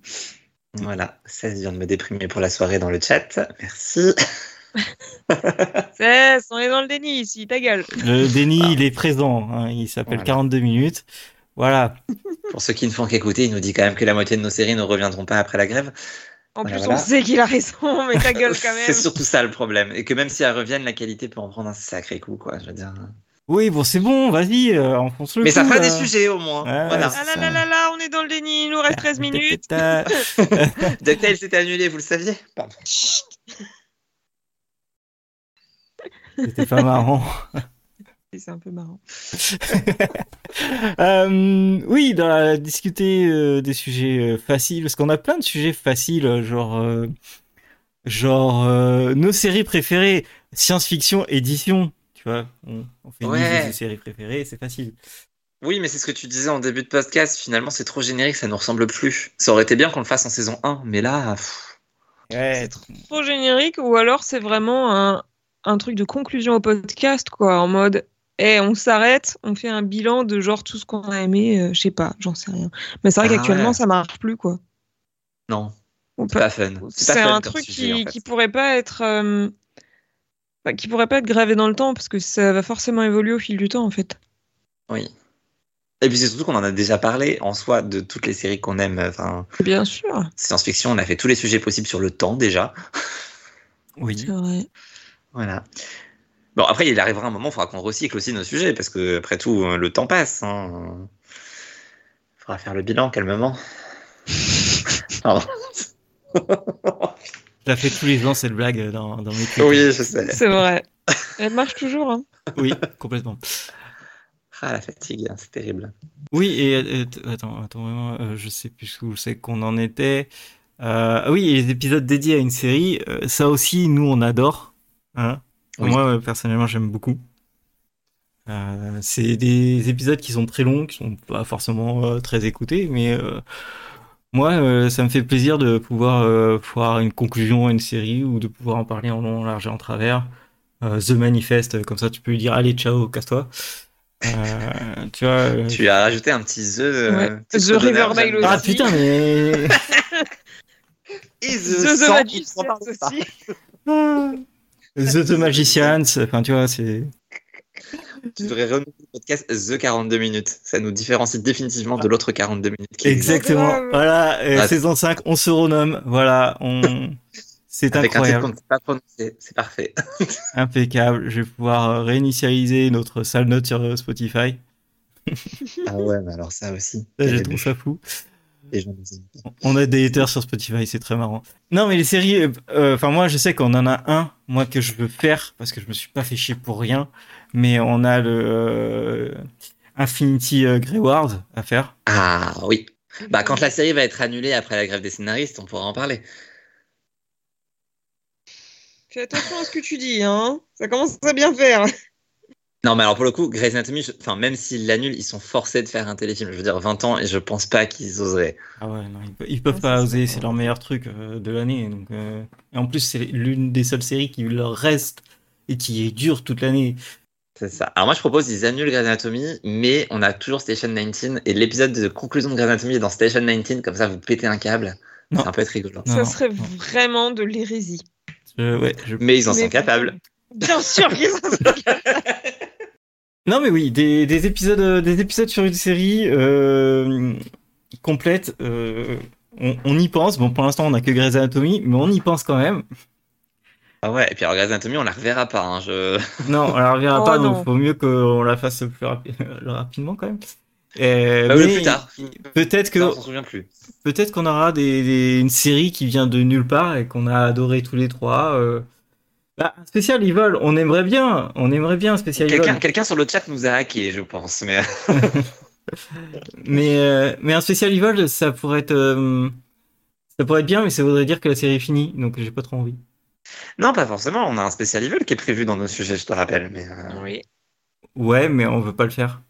Voilà, ça vient de me déprimer pour la soirée dans le chat. Merci. C'est, on est dans le déni ici, ta gueule. le déni il est présent. hein, il s'appelle Voilà. 42 minutes. Voilà. Pour ceux qui ne font qu'écouter, il nous dit quand même que la moitié de nos séries ne reviendront pas après la grève. En Voilà, plus, voilà. on sait qu'il a raison, *laughs* mais ta *laughs* gueule quand même. C'est surtout ça le problème. Et que même si elles reviennent, la qualité peut en prendre un sacré coup, quoi. Je veux dire. Oui, bon, c'est bon, vas-y, euh, enfonce le Mais ça fera là. des sujets au moins. Ouais, voilà. Ah là là là là, on est dans le déni, il nous reste 13 minutes. Ta- DuckTales s'était annulé, vous le saviez Pardon. C'était pas marrant. *laughs* C'est un peu marrant. *laughs* Euh, oui, dans la, discuter euh, des sujets euh, faciles, parce qu'on a plein de sujets faciles, genre, euh, genre euh, nos séries préférées, science-fiction, édition. Tu vois, on, on fait une Ouais. liste des séries préférées, c'est facile. Oui, mais c'est ce que tu disais en début de podcast. Finalement, c'est trop générique, ça nous ressemble plus. Ça aurait été bien qu'on le fasse en saison 1, mais là. pff, Ouais, Trop générique, ou alors c'est vraiment un, un truc de conclusion au podcast, quoi, en mode. Eh, on s'arrête, on fait un bilan de genre tout ce qu'on a aimé, euh, je sais pas, j'en sais rien. Mais c'est vrai Ah qu'actuellement ouais. ça marche plus quoi. Non, c'est pas- fun. C'est un truc sujet, qui, en fait. qui pourrait pas être euh, bah, qui pourrait pas être gravé dans le temps parce que ça va forcément évoluer au fil du temps en fait. Oui. Et puis c'est surtout qu'on en a déjà parlé en soi de toutes les séries qu'on aime. Enfin, Bien sûr, science-fiction, on a fait tous les sujets possibles sur le temps déjà. oui. c'est vrai. Voilà. Bon, après, il arrivera un moment, il faudra qu'on recycle aussi nos sujets, parce que, après tout, euh, le temps passe. Il faudra faire le bilan calmement. *laughs* Pardon. Je la fais tous les ans, cette blague dans, dans mes clips. oui, je sais. C'est vrai. Elle marche toujours. Hein. Oui, complètement. Ah, la fatigue, hein, c'est terrible. Oui, et attends, attends, vraiment, euh, je sais plus où c'est qu'on en était. Euh, oui, et les épisodes dédiés à une série, euh, ça aussi, nous, on adore. Hein Oui. Moi, personnellement, j'aime beaucoup. Euh, c'est des épisodes qui sont très longs, qui sont pas forcément euh, très écoutés, mais euh, moi, euh, ça me fait plaisir de pouvoir euh, voir une conclusion à une série ou de pouvoir en parler en long, en large et en travers. Euh, The Manifest, comme ça, tu peux lui dire allez, ciao, casse-toi. Euh, tu vois. Tu as rajouté un petit The. Ouais. The Riverdale bien. Ah aussi. putain, mais. *laughs* Et The, The, The 100, Magicians on parle pas. aussi. *laughs* *laughs* The, The Magicians, enfin tu vois, c'est. Tu devrais renommer le podcast The 42 minutes. Ça nous différencie définitivement de l'autre 42 minutes. qui Exactement. Voilà, euh, Ah. saison 5, on se renomme. Voilà, on. *laughs* C'est incroyable. C'est parfait. *laughs* impeccable. Je vais pouvoir euh, réinitialiser notre sale note sur euh, Spotify. Ah ouais, mais alors ça aussi. Ça, je trouve ça fou. Les gens nous aiment pas. On a des haters sur Spotify, c'est très marrant. Non, mais les séries, euh, euh, enfin moi je sais qu'on en a un, moi que je veux faire parce que je me suis pas fait chier pour rien, mais on a le euh, Infinity euh, Grey Ward à faire. Ah oui. Bah, quand la série va être annulée après la grève des scénaristes, on pourra en parler. Fais attention à ce que tu dis, hein. Ça commence à bien faire. Non, mais alors pour le coup, Grey's Anatomy, je- enfin, même s'ils l'annulent, ils sont forcés de faire un téléfilm. Je veux dire, 20 ans, et je pense pas qu'ils oseraient. Ah ouais, non, ils, pe- ils peuvent Ouais, pas oser, c'est leur meilleur truc euh, de l'année. Donc, euh, Et en plus, c'est l'une des seules séries qui leur reste et qui dure toute l'année. C'est ça. Alors moi, je propose qu'ils annulent Grey's Anatomy, mais on a toujours Station 19, et l'épisode de conclusion de Grey's Anatomy est dans Station 19, comme ça, vous pétez un câble. Non. Ça peut être rigolo. Non, ça non, serait non. vraiment de l'hérésie. Je- ouais, je- Mais ils en Mais sont capables. Bien sûr qu'ils en sont capables. *laughs* Non mais oui, des, des épisodes, euh, des épisodes sur une série euh, complète. euh, on, on y pense. Bon, pour l'instant, on a que Grey's Anatomy, mais on y pense quand même. Ah ouais, et puis alors Grey's Anatomy, on la reverra pas. Hein, je... *laughs* Non, on la reverra Oh, pas, non. donc faut mieux qu'on la fasse plus rapi- rapidement quand même. Euh, Bah, plus tard. Peut-être que Ça, on s'en souvient plus. peut-être qu'on aura des, des- une série qui vient de nulle part et qu'on a adoré tous les trois. euh. Bah, un spécial Evil, on aimerait bien, on aimerait bien un spécial Quelqu'un Evil. quelqu'un sur le chat nous a hacké, je pense. Mais *laughs* *laughs* Mais euh, mais un spécial Evil, ça pourrait être euh, ça pourrait être bien, mais ça voudrait dire que la série est finie, donc j'ai pas trop envie. non, pas forcément. On a un spécial Evil qui est prévu dans nos sujets, je te rappelle. Mais euh, Oui. Ouais, mais on veut pas le faire.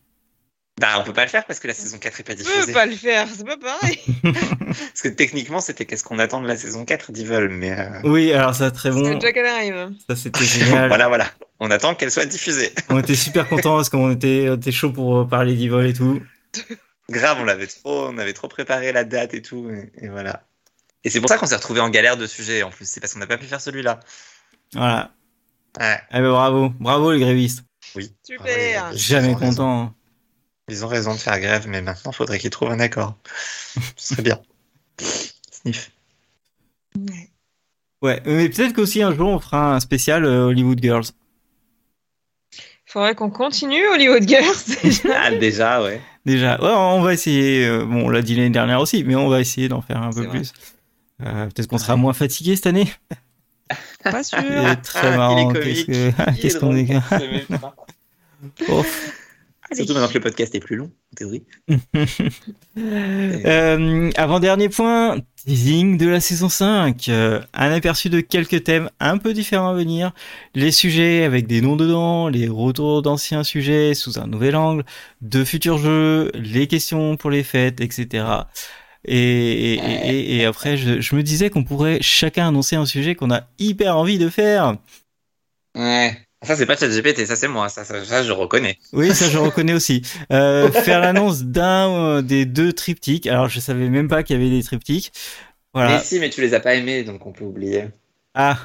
Bah, on peut pas le faire parce que la saison 4 est pas diffusée. peux pas le faire, c'est pas pareil. *laughs* Parce que techniquement, c'était qu'est-ce qu'on attend de la saison 4 d'Evil. Mais euh, Oui, alors ça très bon. C'est déjà qu'elle arrive. Ça c'était génial. *laughs* voilà, voilà. On attend qu'elle soit diffusée. *laughs* On était super contents parce qu'on était, on était chaud pour euh, parler d'Evil et tout. Grave, on l'avait trop, on avait trop préparé la date et tout, et, et voilà. Et c'est pour ça qu'on s'est retrouvé en galère de sujet en plus. C'est parce qu'on n'a pas pu faire celui-là. Voilà. Ouais. Eh ben bravo, bravo les grévistes. Oui. Super. Jamais content. Ils ont raison de faire grève, mais maintenant, il faudrait qu'ils trouvent un accord. *laughs* Ce serait bien. Sniff. Ouais, mais peut-être qu'aussi un jour on fera un spécial euh, Hollywood Girls. Faudrait qu'on continue Hollywood Girls. *laughs* déjà. Ah, déjà, ouais. Déjà, ouais, on va essayer. euh, bon, on l'a dit l'année dernière aussi, mais on va essayer d'en faire un peu vrai. plus. Euh, peut-être qu'on sera moins fatigué cette année. *laughs* pas sûr. C'est très Ah, marrant. est Qu'est-ce Il est qu'est-ce qu'on est. Oh. Surtout maintenant que le podcast est plus long, en théorie. *laughs* Euh, avant-dernier point, teasing de la saison 5. Euh, un aperçu de quelques thèmes un peu différents à venir. Les sujets avec des noms dedans, les retours d'anciens sujets sous un nouvel angle, de futurs jeux, les questions pour les fêtes, etc. Et, et, et- et après, je, je me disais qu'on pourrait chacun annoncer un sujet qu'on a hyper envie de faire. Ouais. Ça, c'est pas ChatGPT, ça, c'est moi. Ça, ça, ça, je reconnais. Oui, ça je reconnais aussi. Euh, *laughs* faire l'annonce d'un euh, des deux triptyques. Alors je savais même pas qu'il y avait des triptyques. Voilà. Mais si, mais tu les as pas aimés, donc on peut oublier. Ah,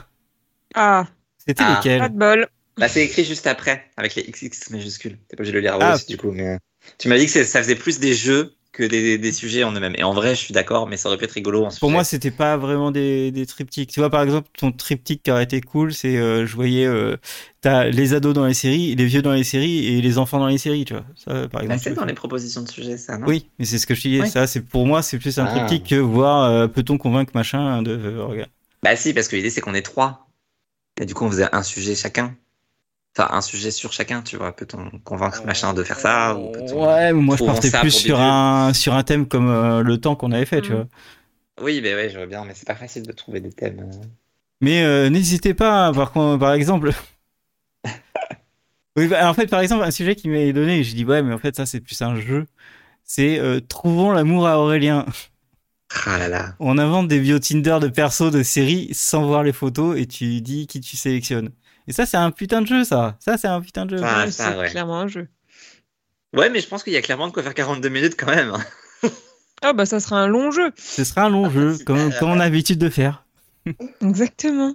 Ah, c'était Ah. lequel pas de bol. Bah, c'est écrit juste après, avec les XX majuscules. T'es pas obligé de le lire à Ah. haute, du coup, mais. euh, Tu m'as dit que ça faisait plus des jeux que des, des sujets en eux-mêmes. Et en vrai, je suis d'accord, mais ça aurait pu être rigolo en Pour moi, c'était pas vraiment des, des triptyques. Tu vois, par exemple, ton triptyque qui aurait été cool, c'est euh, je voyais euh, t'as les ados dans les séries, les vieux dans les séries et les enfants dans les séries, tu vois. Ça, par Bah, exemple. c'est dans les propositions de sujets, ça, non? Oui, mais c'est ce que je disais. Ça, c'est pour moi, c'est plus un Ah. triptyque que voir euh, peut-on convaincre machin de euh, regarde. Bah, si, parce que l'idée, c'est qu'on est trois. Et du coup, on faisait un sujet chacun. Enfin, un sujet sur chacun, tu vois. Peut-on convaincre machin de faire ça ou peut-on- Ouais, mais moi je partais ça plus sur un sur un thème comme euh, le temps qu'on avait fait, tu Mhm. vois. Oui, bah ouais, je vois bien, mais c'est pas facile de trouver des thèmes. euh. Mais euh, n'hésitez pas, par par exemple. *laughs* oui, bah, en fait, par exemple, un sujet qui m'est donné, je dis ouais, mais en fait, ça c'est plus un jeu. C'est euh, trouvons l'amour à Aurélien. Ah là là. On invente des bio Tinder de persos de séries sans voir les photos et tu dis qui tu sélectionnes. Et ça, c'est un putain de jeu, ça. Ça, c'est un putain de jeu. Ah, Ouais, c'est ouais. clairement un jeu. Ouais, mais je pense qu'il y a clairement de quoi faire 42 minutes quand même. hein. *laughs* Ah bah ça sera un long jeu. Ce sera un long jeu, Super. comme, comme on a l'habitude de faire. *laughs* Exactement.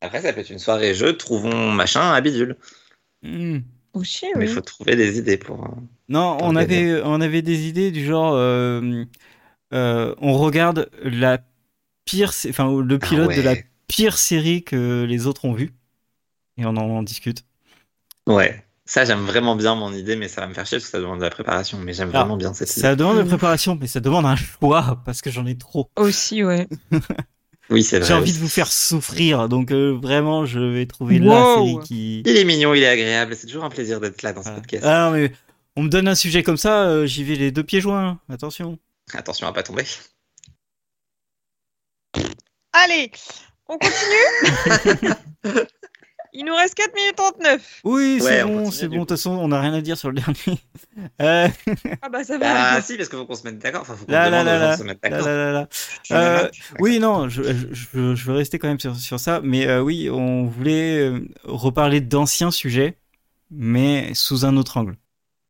Après, ça peut être une soirée jeu, trouvons machin à bidule. Hmm. Aussi, Mais il oui. faut trouver des idées pour. euh, Non, Pour on avait, on avait des idées du genre, euh, euh, on regarde la pire, enfin le Ah pilote de la pire série que les autres ont vu, et on en discute. Ouais. Ça, j'aime vraiment bien mon idée, mais ça va me faire chier parce que ça demande de la préparation. Mais j'aime Ah, vraiment bien cette idée. Ça demande de Mm. préparation, mais ça demande un choix parce que j'en ai trop. Aussi, ouais. *laughs* Oui, c'est vrai. J'ai envie de vous faire souffrir, donc euh, vraiment, je vais trouver la Wow. série qui. Il est mignon, il est agréable. C'est toujours un plaisir d'être là dans ce podcast. Ah non, mais on me donne un sujet comme ça, euh, j'y vais les deux pieds joints. Attention. Attention à pas tomber. Allez, on continue *laughs* Il nous reste 4 minutes 39. Oui, c'est Ouais, bon, c'est bon. De toute façon, on n'a rien à dire sur le dernier. *laughs* Euh, Ah bah ça va. Ah si, parce qu'il faut qu'on se mette d'accord. Enfin, faut qu'on Là, là, demande là, se mettre là, d'accord. là, là, là. Je me Euh, note. Oui, non, je, je, je- je veux rester quand même sur, sur ça, mais euh, oui, on voulait euh, reparler d'anciens sujets, mais sous un autre angle.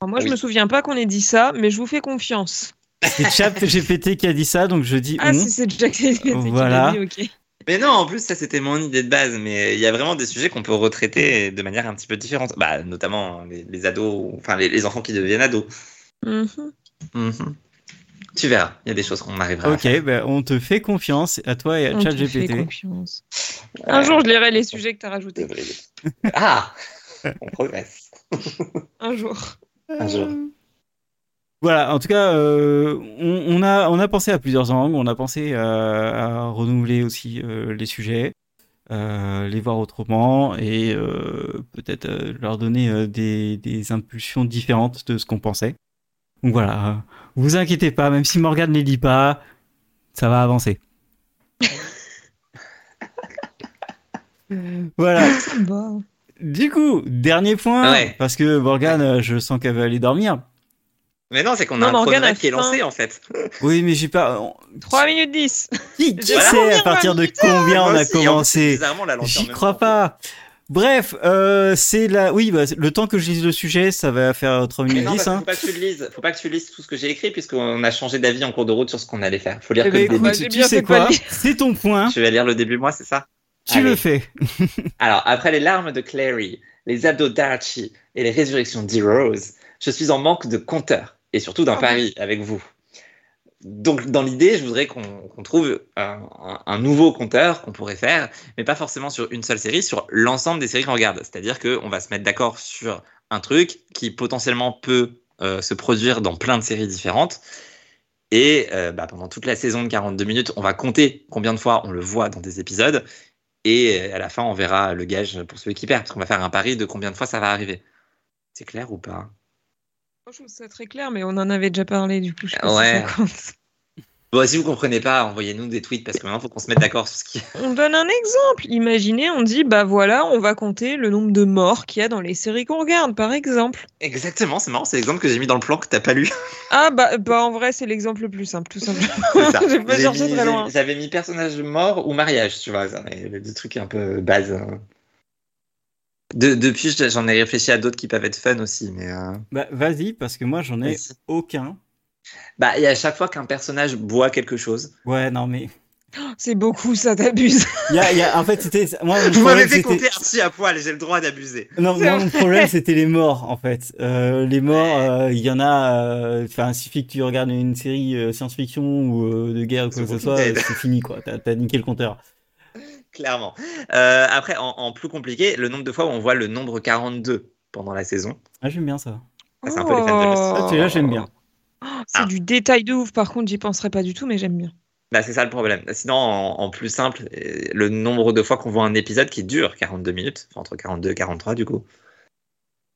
Alors, moi, je Oui. me souviens pas qu'on ait dit ça, mais je vous fais confiance. C'est Chat GPT qui a dit ça, donc je dis Ah, on. si c'est qui Voilà. l'a dit, ok. Mais non, en plus, ça c'était mon idée de base. Mais il y a vraiment des sujets qu'on peut retraiter de manière un petit peu différente. Bah, notamment les, les ados, enfin les, les enfants qui deviennent ados. Mhm. Mhm. Tu verras, il y a des choses qu'on arrivera à faire. Ok, ben, on te fait confiance à toi et à On Chat te fait GPT. confiance. Un jour, je lirai les sujets que tu as rajoutés. Ah On progresse. Un jour. Un jour. Voilà, en tout cas, euh, on, on a, on a pensé à plusieurs angles, on a pensé à, à renouveler aussi euh, les sujets, euh, les voir autrement et euh, peut-être euh, leur donner euh, des, des impulsions différentes de ce qu'on pensait. Donc voilà, euh, vous inquiétez pas, même si Morgane ne les lit pas, ça va avancer. *laughs* voilà. Du coup, dernier point, Ouais. parce que Morgane, euh, je sens qu'elle va aller dormir. Mais non, c'est qu'on a un chronomètre a qui est lancé en fait. *laughs* Oui, mais j'ai pas. on- 3 minutes 10. Qui, qui sait à partir de combien on a commencé J'y crois temps. pas. Bref, euh, c'est la. Oui, bah, le temps que je lise le sujet, ça va faire 3 Mais minutes non, 10. parce qu'il Hein. faut pas que tu le lises. Faut pas que tu lises tout ce que j'ai écrit puisqu'on a changé d'avis en cours de route sur ce qu'on allait faire. Faut lire Eh que ben, le écoute, début. Bah, j'ai tu sais quoi. C'est ton point. Tu vas lire le début moi, c'est ça? Tu Allez. le fais. *laughs* Alors, après les larmes de Clary, les abdos d'Archie et les résurrections d'Heroes, je suis en manque de compteurs et surtout d'un Ah pari avec vous. Donc, dans l'idée, je voudrais qu'on trouve un, un- un nouveau compteur qu'on pourrait faire, mais pas forcément sur une seule série, sur l'ensemble des séries qu'on regarde. C'est-à-dire qu'on va se mettre d'accord sur un truc qui potentiellement peut euh, se produire dans plein de séries différentes. Et euh, bah, pendant toute la saison de 42 minutes, on va compter combien de fois on le voit dans des épisodes. Et euh, à la fin, on verra le gage pour celui qui perd, parce qu'on va faire un pari de combien de fois ça va arriver. C'est clair ou pas? Je trouve ça très clair, mais on en avait déjà parlé, du coup, je Ouais. si ça compte. Bon, si vous comprenez pas, envoyez-nous des tweets, parce que maintenant, faut qu'on se mette d'accord sur ce qui On donne un exemple. Imaginez, on dit, bah voilà, on va compter le nombre de morts qu'il y a dans les séries qu'on regarde, par exemple. Exactement, c'est marrant, c'est l'exemple que j'ai mis dans le plan que t'as pas lu. *laughs* Ah bah, bah en vrai, c'est l'exemple le plus simple, tout simplement. *laughs* *laughs* J'ai pas cherché très loin. J'avais mis personnage mort ou mariage, tu vois, des trucs un peu base. hein. De- depuis, j'en ai réfléchi à d'autres qui peuvent être fun aussi, mais. euh, Bah, vas-y, parce que moi, j'en ai aucun. Bah, et à chaque fois qu'un personnage boit quelque chose. Ouais, non, mais. *gasps* C'est beaucoup, ça t'abuse. Il y a, il y a- en fait, c'était. Moi, mon *laughs* Vous m'avez fait compter Archie à poil, j'ai le droit d'abuser. Non, moi, mon problème, c'était les morts, en fait. Euh, les morts, euh, il y en a. euh, Enfin, il suffit que tu regardes une série euh, science-fiction ou euh, de guerre ou quoi que ce soit, euh, c'est fini, quoi. T'as t'as niqué le compteur. *laughs* Clairement. Euh, après, en, en plus compliqué, le nombre de fois où on voit le nombre 42 pendant la saison. Ah, j'aime bien ça. Ah, c'est un peu les fans de Lost. Ah, celui-là, j'aime bien. Oh, C'est Ah. du détail de ouf, par contre, j'y penserais pas du tout, mais j'aime bien. Bah, c'est ça le problème. Sinon, en, en plus simple, euh, le nombre de fois qu'on voit un épisode qui dure 42 minutes, enfin, entre 42 et 43 du coup.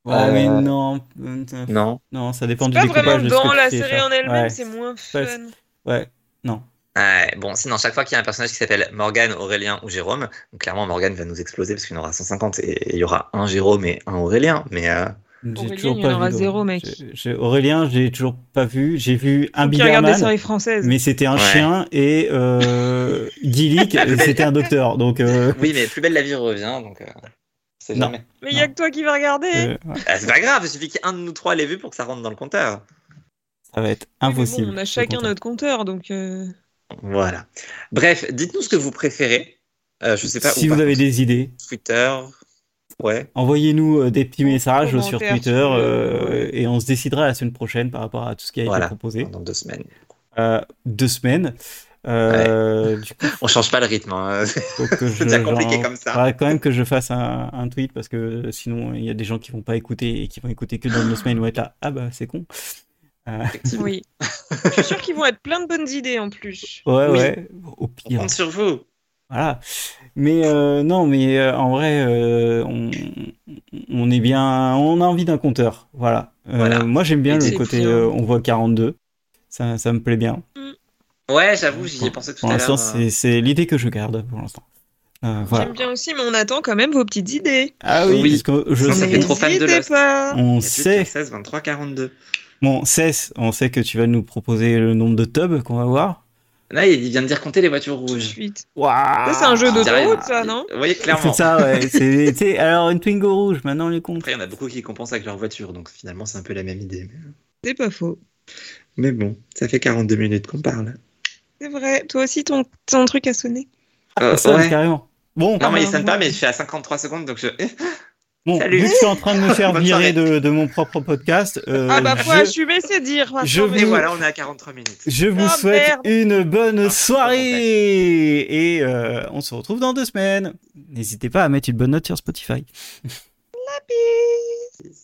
Ouais, Euh, mais non. euh, Non. Non, ça dépend du Pas vraiment découpage de ce dans que la tu série en elle-même, Ouais. c'est moins Ouais, fun. Ouais, non. Ouais, bon, sinon, chaque fois qu'il y a un personnage qui s'appelle Morgan, Aurélien ou Jérôme, donc clairement Morgan va nous exploser parce qu'il y en aura 150 et il y aura un Jérôme et un Aurélien. Mais euh, J'ai Aurélien, toujours il y pas en aura vu. zéro, mec. Aurélien, j'ai toujours pas vu. J'ai vu un françaises. mais c'était un Ouais. chien et euh, *laughs* Gillick, c'était un docteur. Donc, euh, *laughs* oui, mais plus belle la vie revient, donc euh, c'est Non. jamais. Mais il y a que toi qui vas regarder. euh, ouais, Ah, c'est pas grave, il suffit qu'un de nous trois l'ait vu pour que ça rentre dans le compteur. ça va être impossible. bon, on a chacun compteur. notre compteur, donc. Voilà. Bref, dites-nous ce que vous préférez. Euh, je sais pas. Si vous avez des idées, Twitter. Ouais. Envoyez-nous euh, des petits messages sur Twitter euh, et on se décidera la semaine prochaine par rapport à tout ce qui a Voilà. été proposé. Dans deux semaines. Euh, deux semaines. Euh, Du coup, On change pas le rythme. hein. *laughs* C'est déjà compliqué comme ça. faudra quand même que je fasse un, un tweet parce que sinon il y a des gens qui vont pas écouter et qui vont écouter que dans deux semaines ils vont être là. Ah bah c'est con. Effectivement. Oui. *laughs* Je suis sûre qu'ils vont être plein de bonnes idées en plus. Ouais Oui. ouais. Au On pire. compte sur vous. Voilà. Mais euh, non, mais euh, en vrai, euh, on, on est bien, on a envie d'un compteur. Voilà. Euh, Voilà. Moi, j'aime bien Et le côté, euh, on voit 42. Ça, ça me plaît bien. Ouais, j'avoue, j'y ai pensé tout Pour à l'instant, l'heure. c'est, c'est l'idée que je garde pour l'instant. Euh, voilà. J'aime bien aussi, mais on attend quand même vos petites idées. Ah oui, Oui. parce que je Ça fait sais, trop fan de Lost. on sait, 16, 23, 42. Bon, Cess, on sait que tu vas nous proposer le nombre de tubs qu'on va voir. Là, il vient de dire compter les voitures Tout de rouges. suite. Waouh! Ça, c'est un jeu d'autoroute, ça, non Vous voyez, clairement. C'est ça, ouais. *laughs* C'est, alors une Twingo rouge, maintenant les compte. Après, il y en a beaucoup qui compensent avec leur voiture, donc finalement, c'est un peu la même idée. C'est pas faux. mais bon, ça fait 42 minutes qu'on parle. C'est vrai. Toi aussi, ton, ton truc a sonné. Euh, Ça, ouais. carrément. Bon, Non, mais il Ah, sonne pas, mais je suis à 53 secondes, donc je. *laughs* Bon, Salut. vu que je suis en train de me *laughs* faire virer de, de mon propre podcast, euh, ah bah, faut je, assumer, c'est dire. je mais- Et vous- voilà, on est à 43 minutes. je vous Ah, souhaite merde. une bonne Ah, soirée et euh, on se retrouve dans deux semaines. N'hésitez pas à mettre une bonne note sur Spotify. La bise.